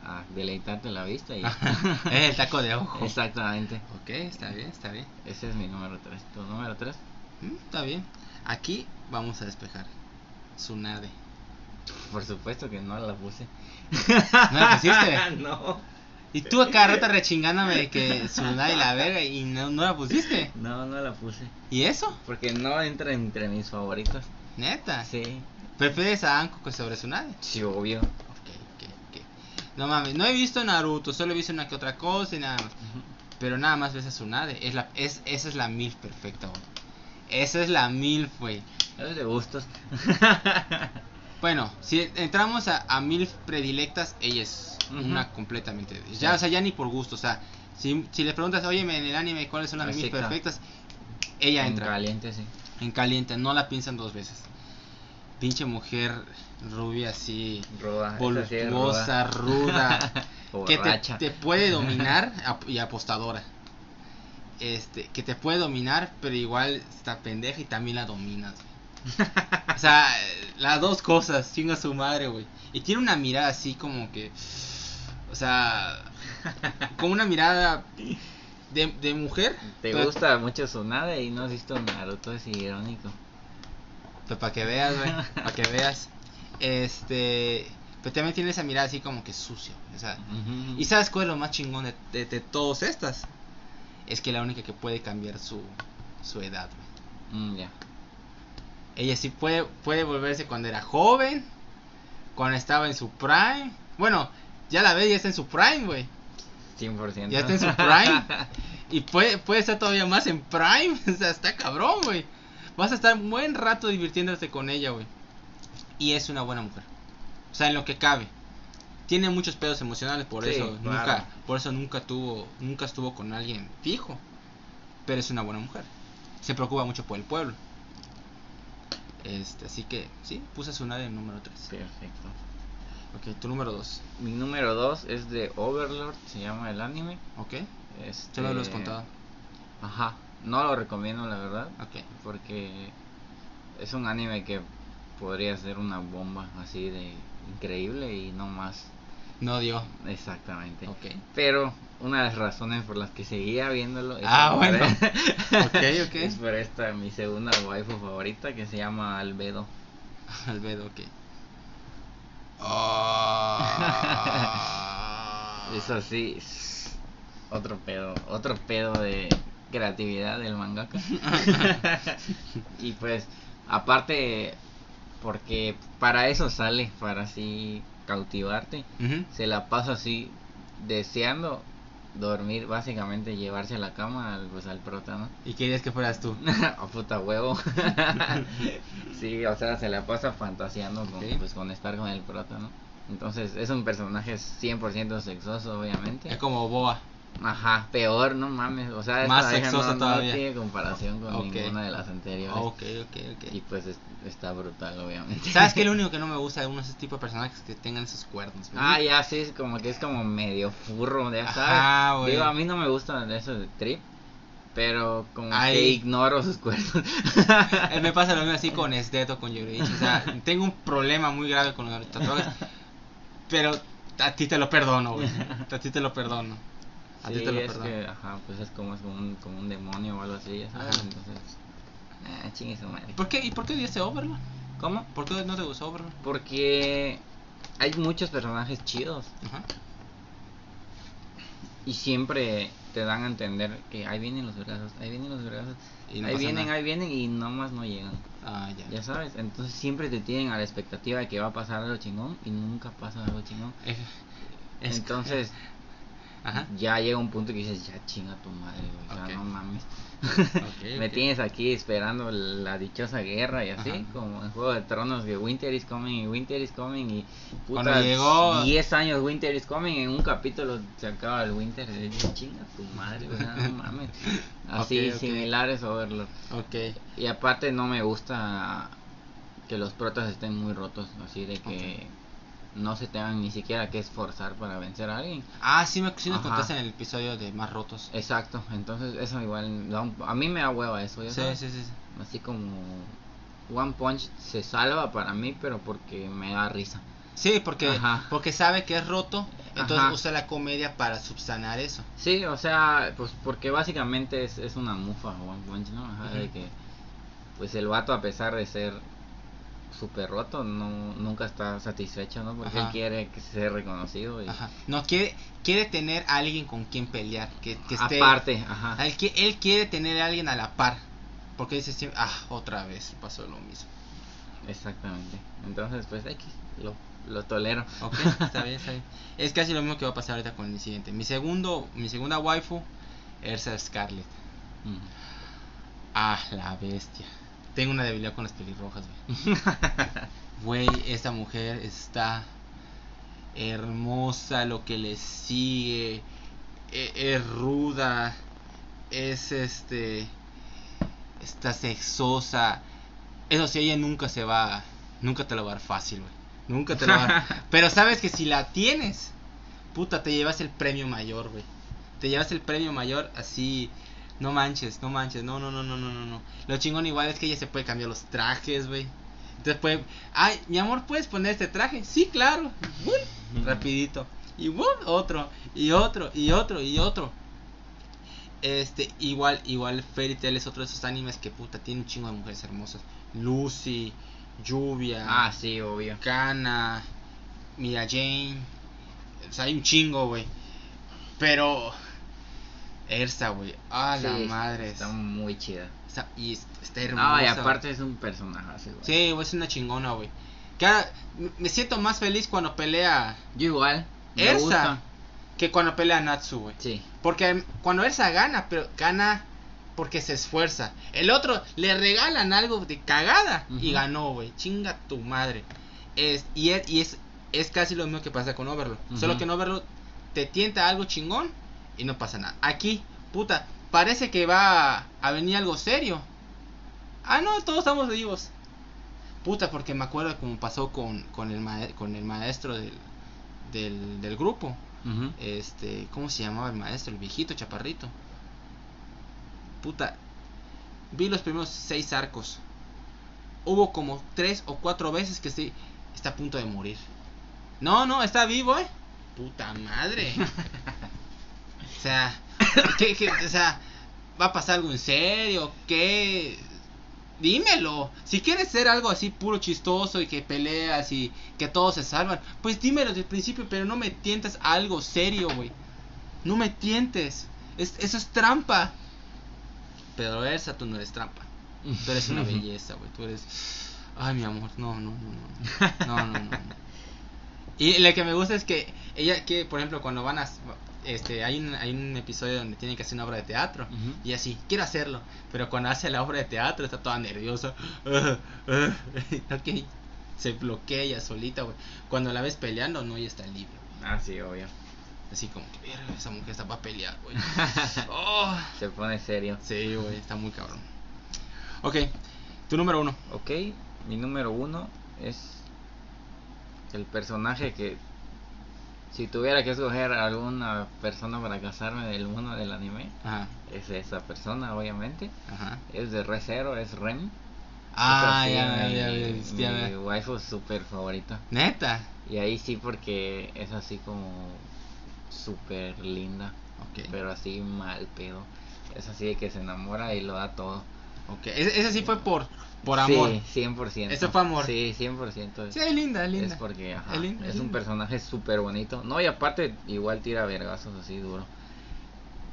a, a deleitarte la vista y... Eh, el taco de ojo. Exactamente. Ok, está bien, está bien. Ese es mi número 3. ¿Tu número 3? Mm, está bien. Aquí vamos a despejar. Tsunade. Por supuesto que no la puse. ¿No la pusiste? no. Y tú acá rato rechingándome de que Tsunade la verga y no, no la pusiste. No, no la puse. ¿Y eso? Porque no entra entre mis favoritos. Neta. Sí. ¿Prefieres a Anko que sobre Tsunade? Sí, obvio. Ok, ok, ok. No mames, no he visto Naruto, solo he visto una que otra cosa y nada más. Pero nada más ves a Tsunade. Es la, es, esa es la MILF perfecta, güey. Esa es la MILF, güey. Es de gustos. Bueno, si entramos a, a MILF predilectas, ella es una completamente. Ya, Sí. o sea, ya ni por gusto. O sea, si, si le preguntas, oye, en el anime, ¿cuáles son las MILF perfectas? Ella en entra. caliente, sí. En caliente, no la piensan dos veces. Pinche mujer rubia así, sí es voluptuosa, ruda, que te, te puede dominar y apostadora. Este, que te puede dominar, pero igual está pendeja y también la dominas. güey. o sea, las dos cosas, chinga su madre, güey. Y tiene una mirada así como que, o sea, como una mirada de, de mujer. Te pero- gusta mucho Tsunade y no has visto Naruto, es irónico. Pues para que veas, güey, para que veas. Este, pero también tiene esa mirada así como que sucio, o sea. ¿Y sabes cuál es lo más chingón de, de, de todas estas? Es que la única que puede cambiar su, su edad, güey. Mm, ya. Ella sí puede, puede volverse cuando era joven, cuando estaba en su prime. Bueno, ya la ves, ya está en su prime, güey. 100%. Ya está en su prime. Y puede, puede estar todavía más en prime. O sea, está cabrón, güey. Vas a estar un buen rato divirtiéndote con ella, güey. Y es una buena mujer. O sea, en lo que cabe. Tiene muchos pedos emocionales, por Sí, eso claro. nunca, por eso nunca tuvo, nunca estuvo con alguien fijo. Pero es una buena mujer. Se preocupa mucho por el pueblo. Este, así que sí, puse su nadie en número 3. Perfecto. Ok, tu número 2. Mi número 2 es de Overlord, se llama el anime. Ok, Este... ya lo has contado. Ajá. No lo recomiendo, la verdad. Ok, Porque es un anime que podría ser una bomba así de increíble y no más. No dio. Exactamente. Pero una de las razones por las que seguía viéndolo es Ah, por- bueno. Es por esta mi segunda waifu favorita que se llama Albedo. Albedo, ok. Ah. Es así, es otro pedo, otro pedo de creatividad del mangaka. y pues, aparte, porque para eso sale, para así cautivarte, se la pasa así deseando dormir, básicamente llevarse a la cama al, pues, al prota, ¿no? Y querías que fueras tú. A puta huevo. sí, o sea, se la pasa fantaseando con, pues, con estar con el prota, ¿no? Entonces, es un personaje 100% sexoso, obviamente. Es como Boa. Ajá, peor, no mames. O sea, Más sexosa no, no todavía. tiene comparación con Ok. ninguna de las anteriores. Ok, ok, Y ok. pues es- está brutal, obviamente. ¿Sabes qué? Lo único que no me gusta de unos de ese tipo de personajes que tengan esos cuernos. Ah, ya, sí, es como que es como medio furro, ya sabes. Güey. Digo, a mí no me gusta eso de trip, pero como Ay. que ignoro sus cuernos. Eh, me pasa lo mismo así con Estet o con Yorichi. O sea, tengo un problema muy grave con los tatuajes. Pero a ti te lo perdono, güey. A ti te lo perdono. A ti Sí, te lo es que, ajá, pues es como, es como, un, como un demonio o algo así, ya sabes. Entonces, ah, chingue su madre. ¿Por qué? ¿Y por qué odiaste Overlord? ¿Cómo? ¿Por qué no te gustó Overlord? Porque hay muchos personajes chidos Ajá. y siempre te dan a entender que ahí vienen los vergazos, ahí vienen los vergazos, Y no ahí vienen, nada. ahí vienen y nomás no llegan. Ah, ya. Ya sabes, entonces siempre te tienen a la expectativa de que va a pasar algo chingón y nunca pasa algo chingón. Es- es- Entonces Ajá. ya llega un punto que dices, ya chinga tu madre, güey, o sea, no mames. Me tienes aquí esperando la dichosa guerra y así, Ajá. como en Juego de Tronos que Winter is coming y Winter is coming y puta, llegó- 10 años Winter is coming, en un capítulo se acaba el Winter y dices, chinga tu madre, güey, no mames. Así similares Overlord. Ok. Y aparte no me gusta que los protas estén muy rotos, así de que no se tengan ni siquiera que esforzar para vencer a alguien. Ah, sí, me, sí nos contaste en el episodio de Más Rotos. Exacto, entonces eso igual, da un- a mí me da hueva eso, ya Sí, sabes. sí, sí. sí. Así como One Punch se salva para mí, pero porque me da risa. Sí, porque, Ajá. porque sabe que es roto, entonces Ajá. usa la comedia para subsanar eso. Sí, o sea, pues porque básicamente es, es una mufa One Punch, ¿no? Ajá, de que pues el vato a pesar de ser súper roto, no, nunca está satisfecho, ¿no? Porque Ajá. él quiere que sea reconocido y Ajá. No quiere quiere tener a alguien con quien pelear, que, que esté aparte, ajá. Él, él quiere tener a alguien a la par, porque dice siempre, ah, otra vez pasó lo mismo. Exactamente. Entonces, pues X, lo, lo tolero. Ok, está bien, está bien. Es casi lo mismo que va a pasar ahorita con el siguiente. Mi segundo, mi segunda waifu, Elsa Scarlett. Mm. Ah, la bestia. Tengo una debilidad con las pelirrojas, güey. Güey, esta mujer está hermosa, lo que le sigue. e- Es, ruda. Es este. Está sexosa. Eso sí, ella nunca se va. Nunca te lo va a dar fácil, güey. Nunca te lo va a dar. Pero sabes que si la tienes, puta, te llevas el premio mayor, güey. Te llevas el premio mayor así. No manches, no manches, no, no, no, no, no, no, no. Lo chingón igual es que ella se puede cambiar los trajes, güey. Entonces puede, ay, mi amor, ¿puedes poner este traje? Sí, claro. ¡Bum! Rapidito. Y ¡bum! otro, y otro, y otro, y otro. Este, igual, igual Fairy Tail es otro de esos animes que puta tiene un chingo de mujeres hermosas. Lucy, Lluvia, Ah, sí, obvio. Kana, Mira Jane. O sea, hay un chingo, güey. Pero. Ersa, güey. Ah, la madre. Está muy chida. Está, y es- está hermosa. No, y aparte es un personaje así, güey. Sí, güey, es una chingona, güey. Que ahora me siento más feliz cuando pelea Yo igual. Ersa gusta. que cuando pelea Natsu, güey. Sí. Porque cuando Ersa gana, pero gana porque se esfuerza. El otro le regalan algo de cagada y ganó, güey. Chinga tu madre. Es, y es, y es, es casi lo mismo que pasa con Overlord. Solo que en Overlord te tienta algo chingón y no pasa nada. Aquí, puta, parece que va a, venir algo serio. Ah, no, todos estamos vivos. Puta, porque me acuerdo como pasó con, con, el, mae- con el maestro del, del, del grupo. Este, ¿cómo se llamaba el maestro? El viejito chaparrito. Puta, vi los primeros seis arcos. Hubo como tres o cuatro veces que sí está a punto de morir. No, no, está vivo, eh. Puta madre. o sea, ¿qué, qué- o sea, ¿va a pasar algo en serio? ¿Qué? Dímelo. Si quieres ser algo así puro chistoso y que peleas y que todos se salvan, pues dímelo desde el principio, pero no me tientes a algo serio, güey. No me tientes. Es, eso es trampa. Pero Elsa, tú no eres trampa. Tú eres una belleza, güey. Tú eres. Ay, mi amor. No, no, no, no. No, no, no. no. Y lo que me gusta es que ella, que por ejemplo, cuando van a. Este, hay un, hay un episodio donde tienen que hacer una obra de teatro. Y así, quiero hacerlo. Pero cuando hace la obra de teatro está toda nerviosa. ok. Se bloquea ella solita, güey. Cuando la ves peleando, no, ella está libre. Ah, sí, obvio. Así como que, "Verga, esa mujer está para pelear, güey. Oh. Se pone serio. Sí, güey, está muy cabrón. Ok, tu número uno. Ok, mi número uno es el personaje que si tuviera que escoger alguna persona para casarme del mundo del anime, Ajá, es esa persona, obviamente. ajá. Es de Re Zero, es Ren. Ah, Es así ya, mi, ya, ya, ya, mi waifu super favorita. Neta. Y ahí sí porque es así como súper linda, pero así mal pedo. Es así de que se enamora y lo da todo. Ok. Ese, ese sí fue por, por amor. Sí, 100%. Eso fue amor. Sí, 100%. Sí, es linda, es linda. Es porque ajá, Es linda, es es un personaje súper bonito. No, y aparte igual tira vergazos así duro.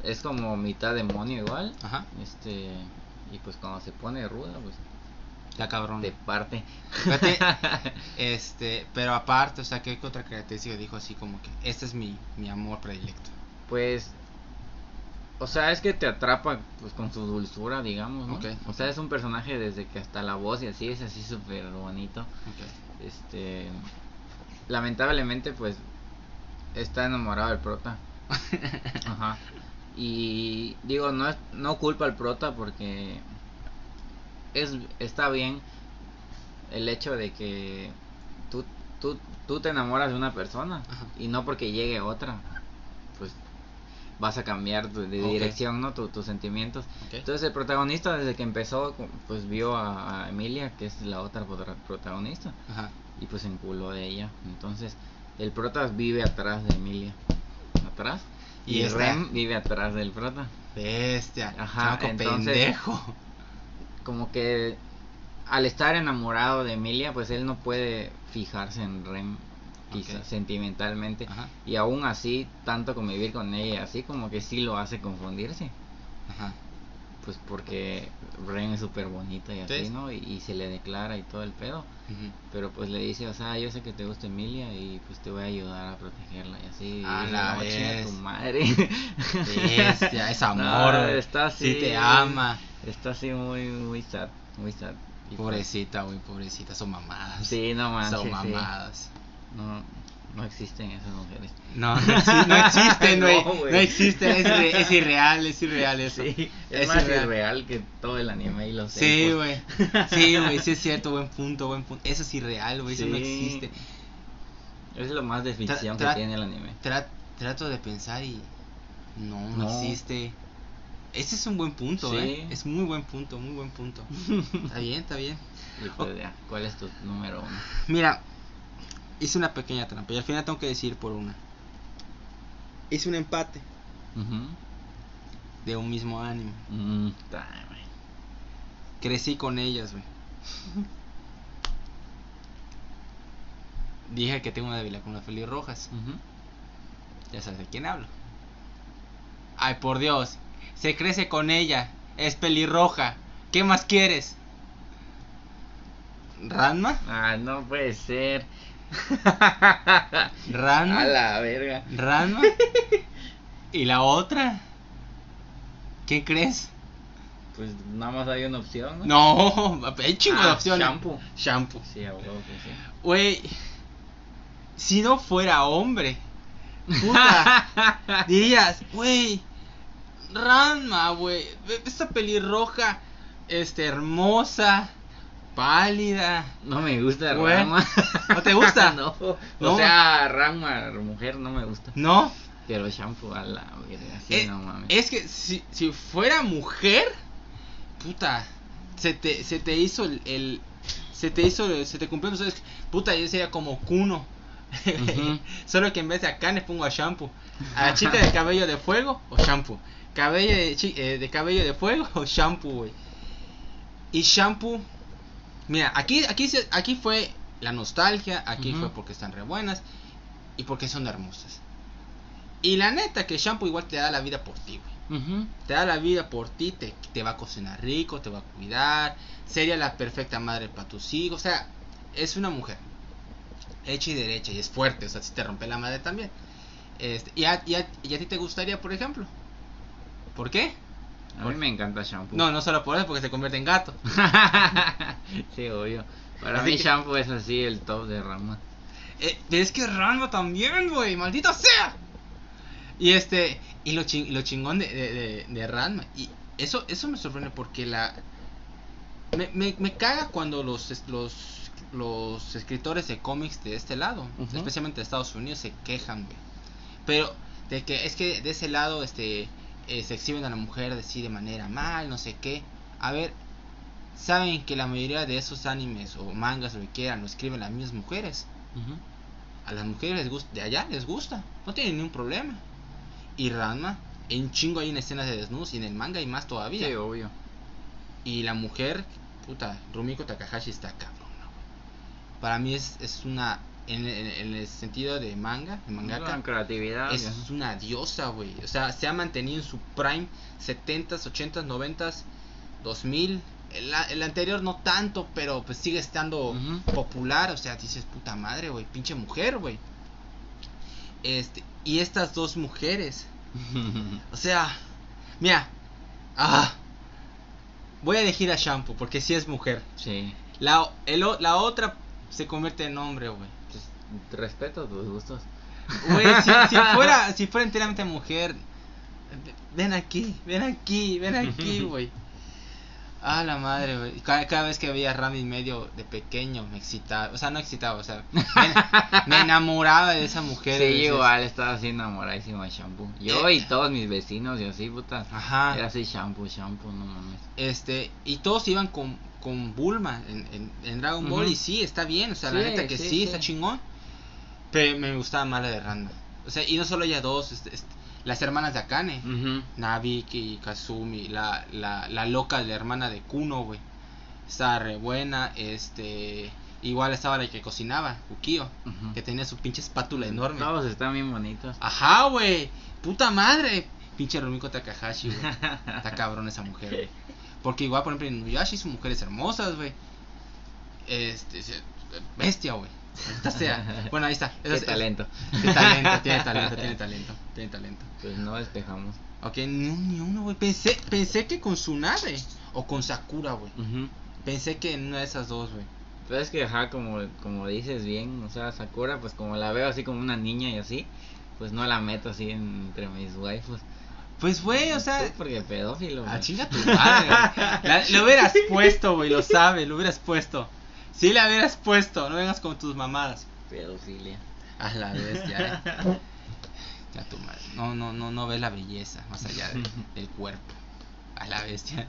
Es como mitad demonio igual. Ajá, Este, y pues cuando se pone ruda, pues está cabrón. te parte. Fíjate, este, pero aparte, o sea, ¿qué otra característica dijo así como que este es mi, mi amor predilecto? Pues o sea, es que te atrapa pues con su dulzura, digamos, O sea, es un personaje desde que hasta la voz y así es así súper bonito. Este lamentablemente pues está enamorado del prota. Ajá. Y digo, no es, no culpa al prota porque es está bien el hecho de que tú tú, tú te enamoras de una persona Ajá. y no porque llegue otra, vas a cambiar de dirección, ¿no? Tu- tus sentimientos. Entonces el protagonista desde que empezó, pues vio a, a Emilia, que es la otra protagonista, Ajá. y pues se enculó de ella. Entonces el prota vive atrás de Emilia. Atrás. Y Y, Rem vive atrás del prota. Bestia. Ajá, entonces- pendejo. Como que al estar enamorado de Emilia, pues él no puede fijarse en Rem, sentimentalmente. Ajá. Y aún así, tanto convivir con ella, así como que sí lo hace confundirse. Ajá. Pues porque Ren es súper bonita y así, Sí. ¿no? Y, y se le declara y todo el pedo. Pero pues le dice, o sea, yo sé que te gusta Emilia y pues te voy a ayudar a protegerla y así. A y la "No, chinga vez. tu madre. Bestia, es amor. No, está Sí así. te ama. Está así muy, muy sad, muy sad. Y pues, Pobrecita, güey, pobrecita, son mamadas. Sí, no manches. son sí. mamadas. No, no existen esas mujeres. No, no, exi- no existen, güey. No, No, existen, es, re- es irreal, es irreal eso. Sí, es, Es más irreal. irreal. que todo el anime y los Sí, güey. Sí, güey, sí es cierto, buen punto, buen punto. Eso es irreal, güey, eso no existe. Es lo más de ficción que tiene el anime. Tra- trato de pensar y no, no, existe. Ese es un buen punto, Sí. ¿eh? Es muy buen punto, muy buen punto. está bien, está bien. ¿cuál es tu número uno? Mira, hice una pequeña trampa y al final tengo que decir por una. Hice un empate de un mismo anime. Mm. Crecí con ellas, güey. Dije que tengo una debilidad con las pelirrojas. Ya sabes de quién hablo. Ay, por Dios. Se crece con ella. Es pelirroja. ¿Qué más quieres? ¿Ranma? Ah, no puede ser. ¿Ranma? A la verga. ¿Ranma? ¿Y la otra? ¿Qué crees? Pues nada más hay una opción, ¿no? No, hay chingo de Ah, opciones. shampoo. Shampoo. Sí, a huevo que sí. Güey, si no fuera hombre, puta, dirías, güey, Ranma, güey, esta pelirroja, este, hermosa, pálida. No me gusta Rama. ¿no te gusta? no. No. O sea, Rama, mujer, no me gusta. ¿No? Pero shampoo a la verga, sí, Eh, no mames. Es que si, si fuera mujer, puta, se te, se te hizo el, el- se te hizo, se te cumplió, sueños. puta, yo sería como Kuno. Ujú. Solo que en vez de acá le pongo a shampoo. A la chica de cabello de fuego o shampoo. Cabello de, eh, de cabello de fuego o shampoo, güey. Y shampoo, mira, aquí, aquí, aquí fue la nostalgia, aquí fue porque están re buenas y porque son hermosas. Y la neta que shampoo igual te da la vida por ti, güey. Te da la vida por ti, te, te va a cocinar rico, te va a cuidar, sería la perfecta madre para tus hijos, o sea, es una mujer hecha y derecha y es fuerte, o sea, si te rompe la madre también. Este, y, a, y, a, y a ti te gustaría, por ejemplo. ¿Por qué? A mí me encanta shampoo. No, no solo por eso, porque se convierte en gato. sí, obvio. Para Así mí que- shampoo es así el top de Rama. Eh, pero es que Ranma también, güey, maldita sea. Y este, y lo, ching- lo chingón de, de, de, de Ranma, y eso, eso me sorprende porque la... Me, me, me caga cuando los, los, los escritores de cómics de este lado, especialmente de Estados Unidos, se quejan, güey. Pero de que es que de ese lado este eh, se exhiben a la mujer así de manera mal, no sé qué. A ver, saben que la mayoría de esos animes o mangas o lo que quieran lo escriben las mismas mujeres. A las mujeres les gusta, de allá les gusta, no tienen ningún problema. Y Ranma, en chingo hay en escenas de desnudos y en el manga hay más todavía. Sí, obvio. Y la mujer, puta, Rumiko Takahashi está güey. Para mí es, es una, en, en- en el sentido de manga, de mangaka, creatividad. es ya. una diosa, güey. O sea, se ha mantenido en su prime 70s, 80s, 90s, 2000. El, anterior no tanto, pero pues sigue estando popular. O sea, dices, puta madre, güey. Pinche mujer, güey. Este, y estas dos mujeres. O sea, mira. Ah, voy a elegir a Shampoo porque sí es mujer. sí. La, el la otra se convierte en hombre, güey. Respeto tus gustos. Güey, si, si fuera, si fuera enteramente mujer, ven aquí, ven aquí, ven aquí, güey. Ah, la madre, güey. Cada, cada vez que veía a Randy medio de pequeño me excitaba. O sea, no excitaba, o sea, me, me enamoraba de esa mujer. Sí, igual estaba así enamoradísimo de shampoo. Yo y todos mis vecinos y así, puta. Ajá. Era así shampoo, shampoo, no mames. Este, y todos iban con, con Bulma en, en, en Dragon Ball. Y sí, está bien, o sea, la neta que sí, sí, está chingón. Pero me gustaba más la de Randa. O sea, y no solo ella dos, este, este, las hermanas de Akane. Ujú. Nabiki y Kazumi, la, la, la loca de la hermana de Kuno, güey. Estaba re buena, este... Igual estaba la que cocinaba, Ukio, que tenía su pinche espátula enorme. Todos están bien bonitos. Ajá, güey. Puta madre. Pinche Rumiko Takahashi, güey. Está cabrón esa mujer, güey. Porque igual, por ejemplo, en Nuyashi son mujeres hermosas, güey. Este, bestia, güey. Maldita sea. Bueno, ahí está. Qué Esa es- talento. Qué talento, tiene talento, tiene talento, tiene talento. Pues no despejamos. Ok, ni, un- ni uno, güey. Pensé, pensé que con Tsunade o con Sakura, güey. Ujú. Pensé que en una de esas dos, güey. Pero es que, ajá, como, como dices bien, o sea, Sakura, pues como la veo así como una niña y así, pues no la meto así en- entre mis waifus. Pues, güey, o sea. Pues porque pedófilo. Ah, chinga tu madre. La- Lo hubieras puesto, güey, lo sabes, lo hubieras puesto. Sí, la hubieras puesto, no vengas con tus mamadas. Pedofilia. A la bestia, eh. Ya tu madre. No, no, no, no ves la belleza más allá de- del cuerpo. A la bestia.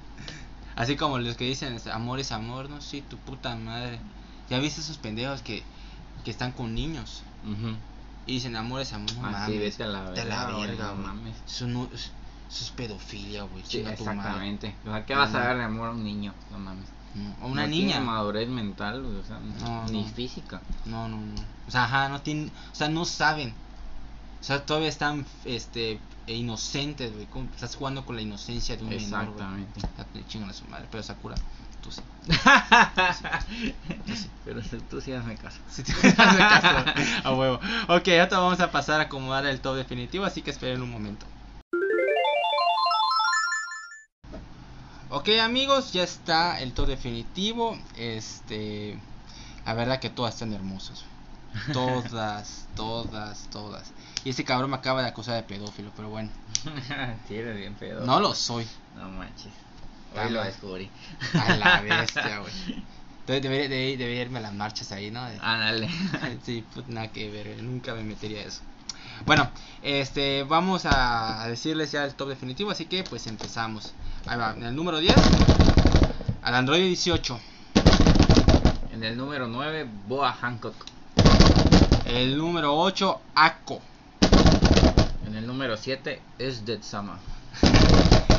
Así como los que dicen, amor es amor, no, sí, tu puta madre. Ya viste esos pendejos que, que están con niños Ujú. y dicen amor es amor, no Así, mames. vete a la Vete a la verga, verga, no mames. Eso no, es- eso es pedofilia, güey. Sí, exactamente. O sea, ¿qué vas a No. dar de amor a un niño? No mames. No, O una No niña. Tiene madurez mental, güey, o sea, No, ni física. No, no, no. O sea, ajá, no tienen, o sea, no saben. O sea, todavía están, este, e inocentes, güey. Estás jugando con la inocencia de un menor. Exactamente. Chingan a su madre, pero Sakura, tú sí. Pero tú sí hazme caso. Sí haces caso, a huevo. Ok, ahora vamos a pasar a acomodar el top definitivo, así que esperen un momento. Ok amigos, ya está el top definitivo. Este, la verdad que todas están hermosas. Todas, todas, todas. Y ese cabrón me acaba de acusar de pedófilo, pero bueno, sí, eres bien pedo. no lo soy. No manches. Ah, Hoy lo descubrí. A la bestia, güey. Entonces debería, debería, debería irme a las marchas ahí, ¿no? De- Ándale. Sí, pues nada que ver, nunca me metería eso. Bueno, este, vamos a decirles ya el top definitivo, así que pues empezamos. Ahí va, en el número 10, al Android 18. En el número 9, Boa Hancock. El número 8, Ako. En el número 7, es Dead Sama.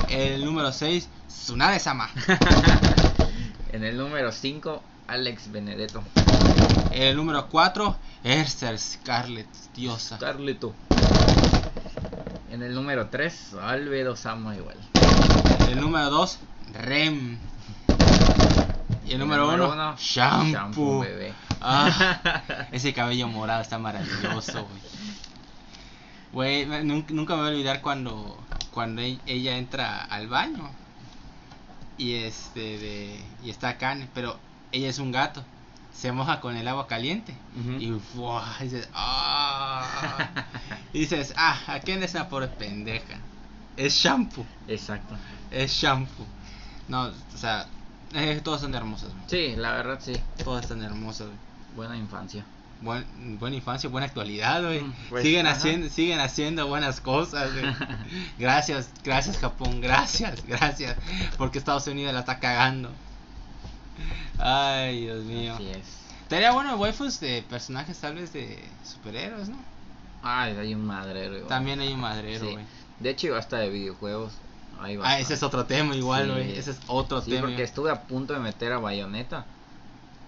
El número 6, Tsunade Sama. En el número 5, Alex Benedetto. El número 4, Erster Scarlet, diosa. Carleto. En el número 3, Albedo Sama igual. El número 2, Rem. Y el número número 1, uno, Shampoo. bebé. Ah, ese cabello morado está maravilloso, güey. Nunca, nunca me voy a olvidar cuando, cuando e- ella entra al baño. Y este de y está Kane, pero ella es un gato. Se moja con el agua caliente. Y dices, ¡ah! Dices, ah, aquí es una pobre pendeja. Es shampoo, Exacto. es shampoo. No, o sea, eh, todas son hermosas, güey. Sí, la verdad sí. Todas están hermosas, güey. Buena infancia. Buen, buena infancia, buena actualidad, güey. Mm, pues, siguen ajá. haciendo, siguen haciendo buenas cosas, güey. gracias, gracias Japón, gracias, gracias, porque Estados Unidos la está cagando. Ay, Dios mío. Así es. Estaría bueno waifus de personajes tal vez de superhéroes, ¿no? Ay, hay un madrero. igual. También hay un madrero, Sí. güey. De hecho, hasta de videojuegos. Hay Ah, bastante. ese es otro tema igual, Sí. güey. Ese es otro Sí, tema. porque estuve a punto de meter a Bayonetta.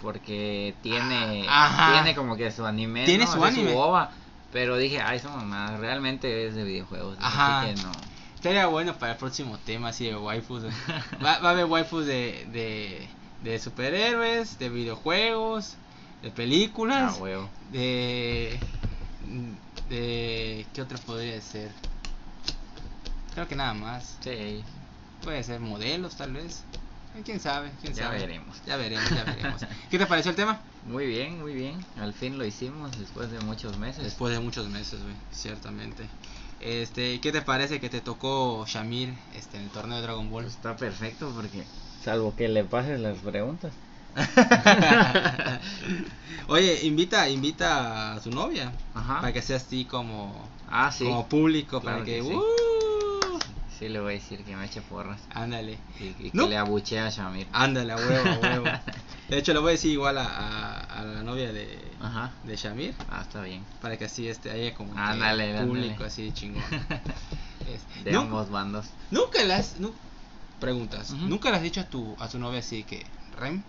Porque tiene Ah, tiene como que su anime, Tiene ¿no? su anime. OVA, pero dije, ay, esa mamá realmente es de videojuegos. Ajá. Así que no. Estaría bueno para el próximo tema así de waifus. Va, va a haber waifus de, de, de superhéroes, de videojuegos, de Ah, películas, huevo. de, de... ¿Qué otra podría ser? Creo que nada más. Sí, Puede ser modelos tal vez. Eh, ¿Quién sabe? ¿Quién Ya sabe? veremos. Ya veremos, ya veremos. ¿Qué te pareció el tema? muy bien, muy bien. Al fin lo hicimos después de muchos meses. Después de muchos meses, güey, ciertamente. Este, ¿qué te parece que te tocó Shamir este, en el torneo de Dragon Ball? Está perfecto porque Salvo que le pases las preguntas. Oye, invita, invita a su novia. Ajá. Para que sea así como, Ah, sí. como público. Claro para que. que sí. ¡uh! Sí, le voy a decir que me eche porras. ándale. Y, y que No. le abuchee a Shamir. Ándale, a huevo, a huevo. De hecho, le voy a decir igual a, a, a la novia de, Ajá. de Shamir. Ah, está bien. Para que así este, haya como que Ándale, ándale. público, así chingón. Es- De ambos bandos. Nunca le has. nu- preguntas. ¿Nunca le has dicho a tu, a tu novia así que. Rem?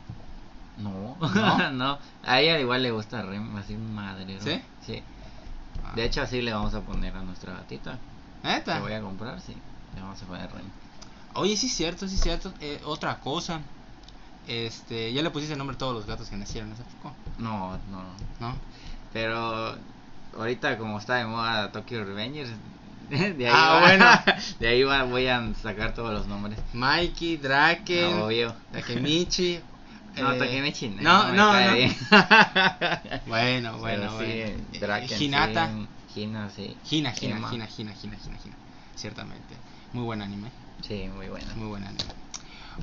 No, ¿No? no, A ella igual le gusta Rem, así madre. ¿Sí? Sí. Ah. De hecho, así le vamos a poner a nuestra gatita. ¿Neta? Que voy a comprar, sí. Le vamos a poner Rem. Oye, sí es cierto, sí es cierto. Eh, otra cosa. Este, ya le pusiste el nombre a todos los gatos que nacieron hace poco, No, no. ¿no? Pero ahorita como está de moda Tokyo Revengers, de ahí, Ah, va- bueno. de ahí va- voy a sacar todos los nombres. Mikey, Draken, No, obvio. Takemichi. No, eh, Takemichi, No, no, no. bien. Bueno, bueno, sí, bueno. Draken, Hinata. sí, Hina, sí. Hina, Hina, Emma. Hina, Hina, Hina, Hina, Hina. Ciertamente. Muy buen anime. Sí, muy buena. Muy buen anime.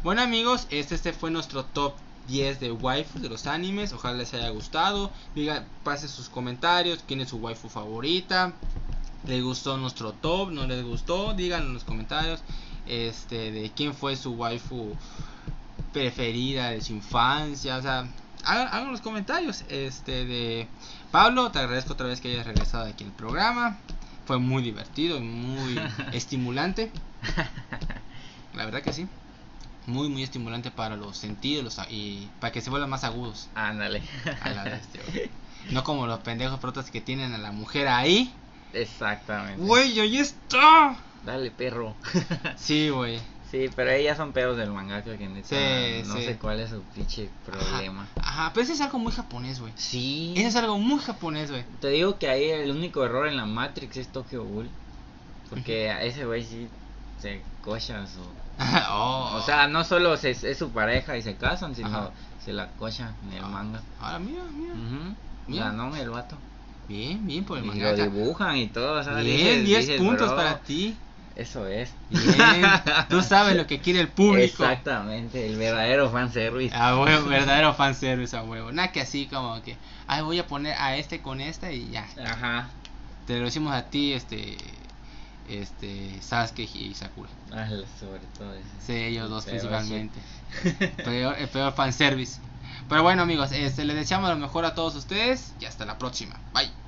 Bueno amigos, este, este fue nuestro top 10 de waifus de los animes. Ojalá les haya gustado. Diga, pase sus comentarios. ¿Quién es su waifu favorita? ¿Les gustó nuestro top? ¿No les gustó? Díganlo en los comentarios. Este, de quién fue su waifu preferida de su infancia. O sea, hagan, hagan los comentarios. Este, de Pablo, te agradezco otra vez que hayas regresado aquí al programa. Fue muy divertido y muy estimulante. La verdad que sí. Muy, muy estimulante para los sentidos los y para que se vuelvan más agudos. Ándale. A la bestia, güey. No como los pendejos protas que tienen a la mujer ahí. Exactamente. Güey, ahí está. Dale, perro. Sí, güey. Sí, pero ellas son pedos del mangaka que neta Sí, no sí. sé cuál es su pinche problema. Ajá, Ajá, pero eso es algo muy japonés, güey. Sí. Eso es algo muy japonés, güey. Te digo que ahí el único error en la Matrix es Tokyo Ghoul. Porque a ese güey sí se cocha su... Oh. O sea, no solo se- es su pareja y se casan, sino Ajá. se la cocha en el Ah, manga. Ahora, mira, mira. Mira. Ganó el vato. Bien, bien por el Y lo dibujan y todo. sea, Bien, dices- 10 dices, puntos "Bro, para ti. Eso es. Bien. Tú sabes lo que quiere el público. Exactamente, el verdadero fanservice. A huevo, verdadero fanservice a huevo. Nada que así como que, ay, voy a poner a este con esta y ya. Ajá. Te lo decimos a ti, este, este, Sasuke y Sakura. Ah, sobre todo eso. Sí, ellos dos Pero principalmente. Peor, el peor fanservice. Pero bueno amigos, este, les deseamos lo mejor a todos ustedes y hasta la próxima. Bye.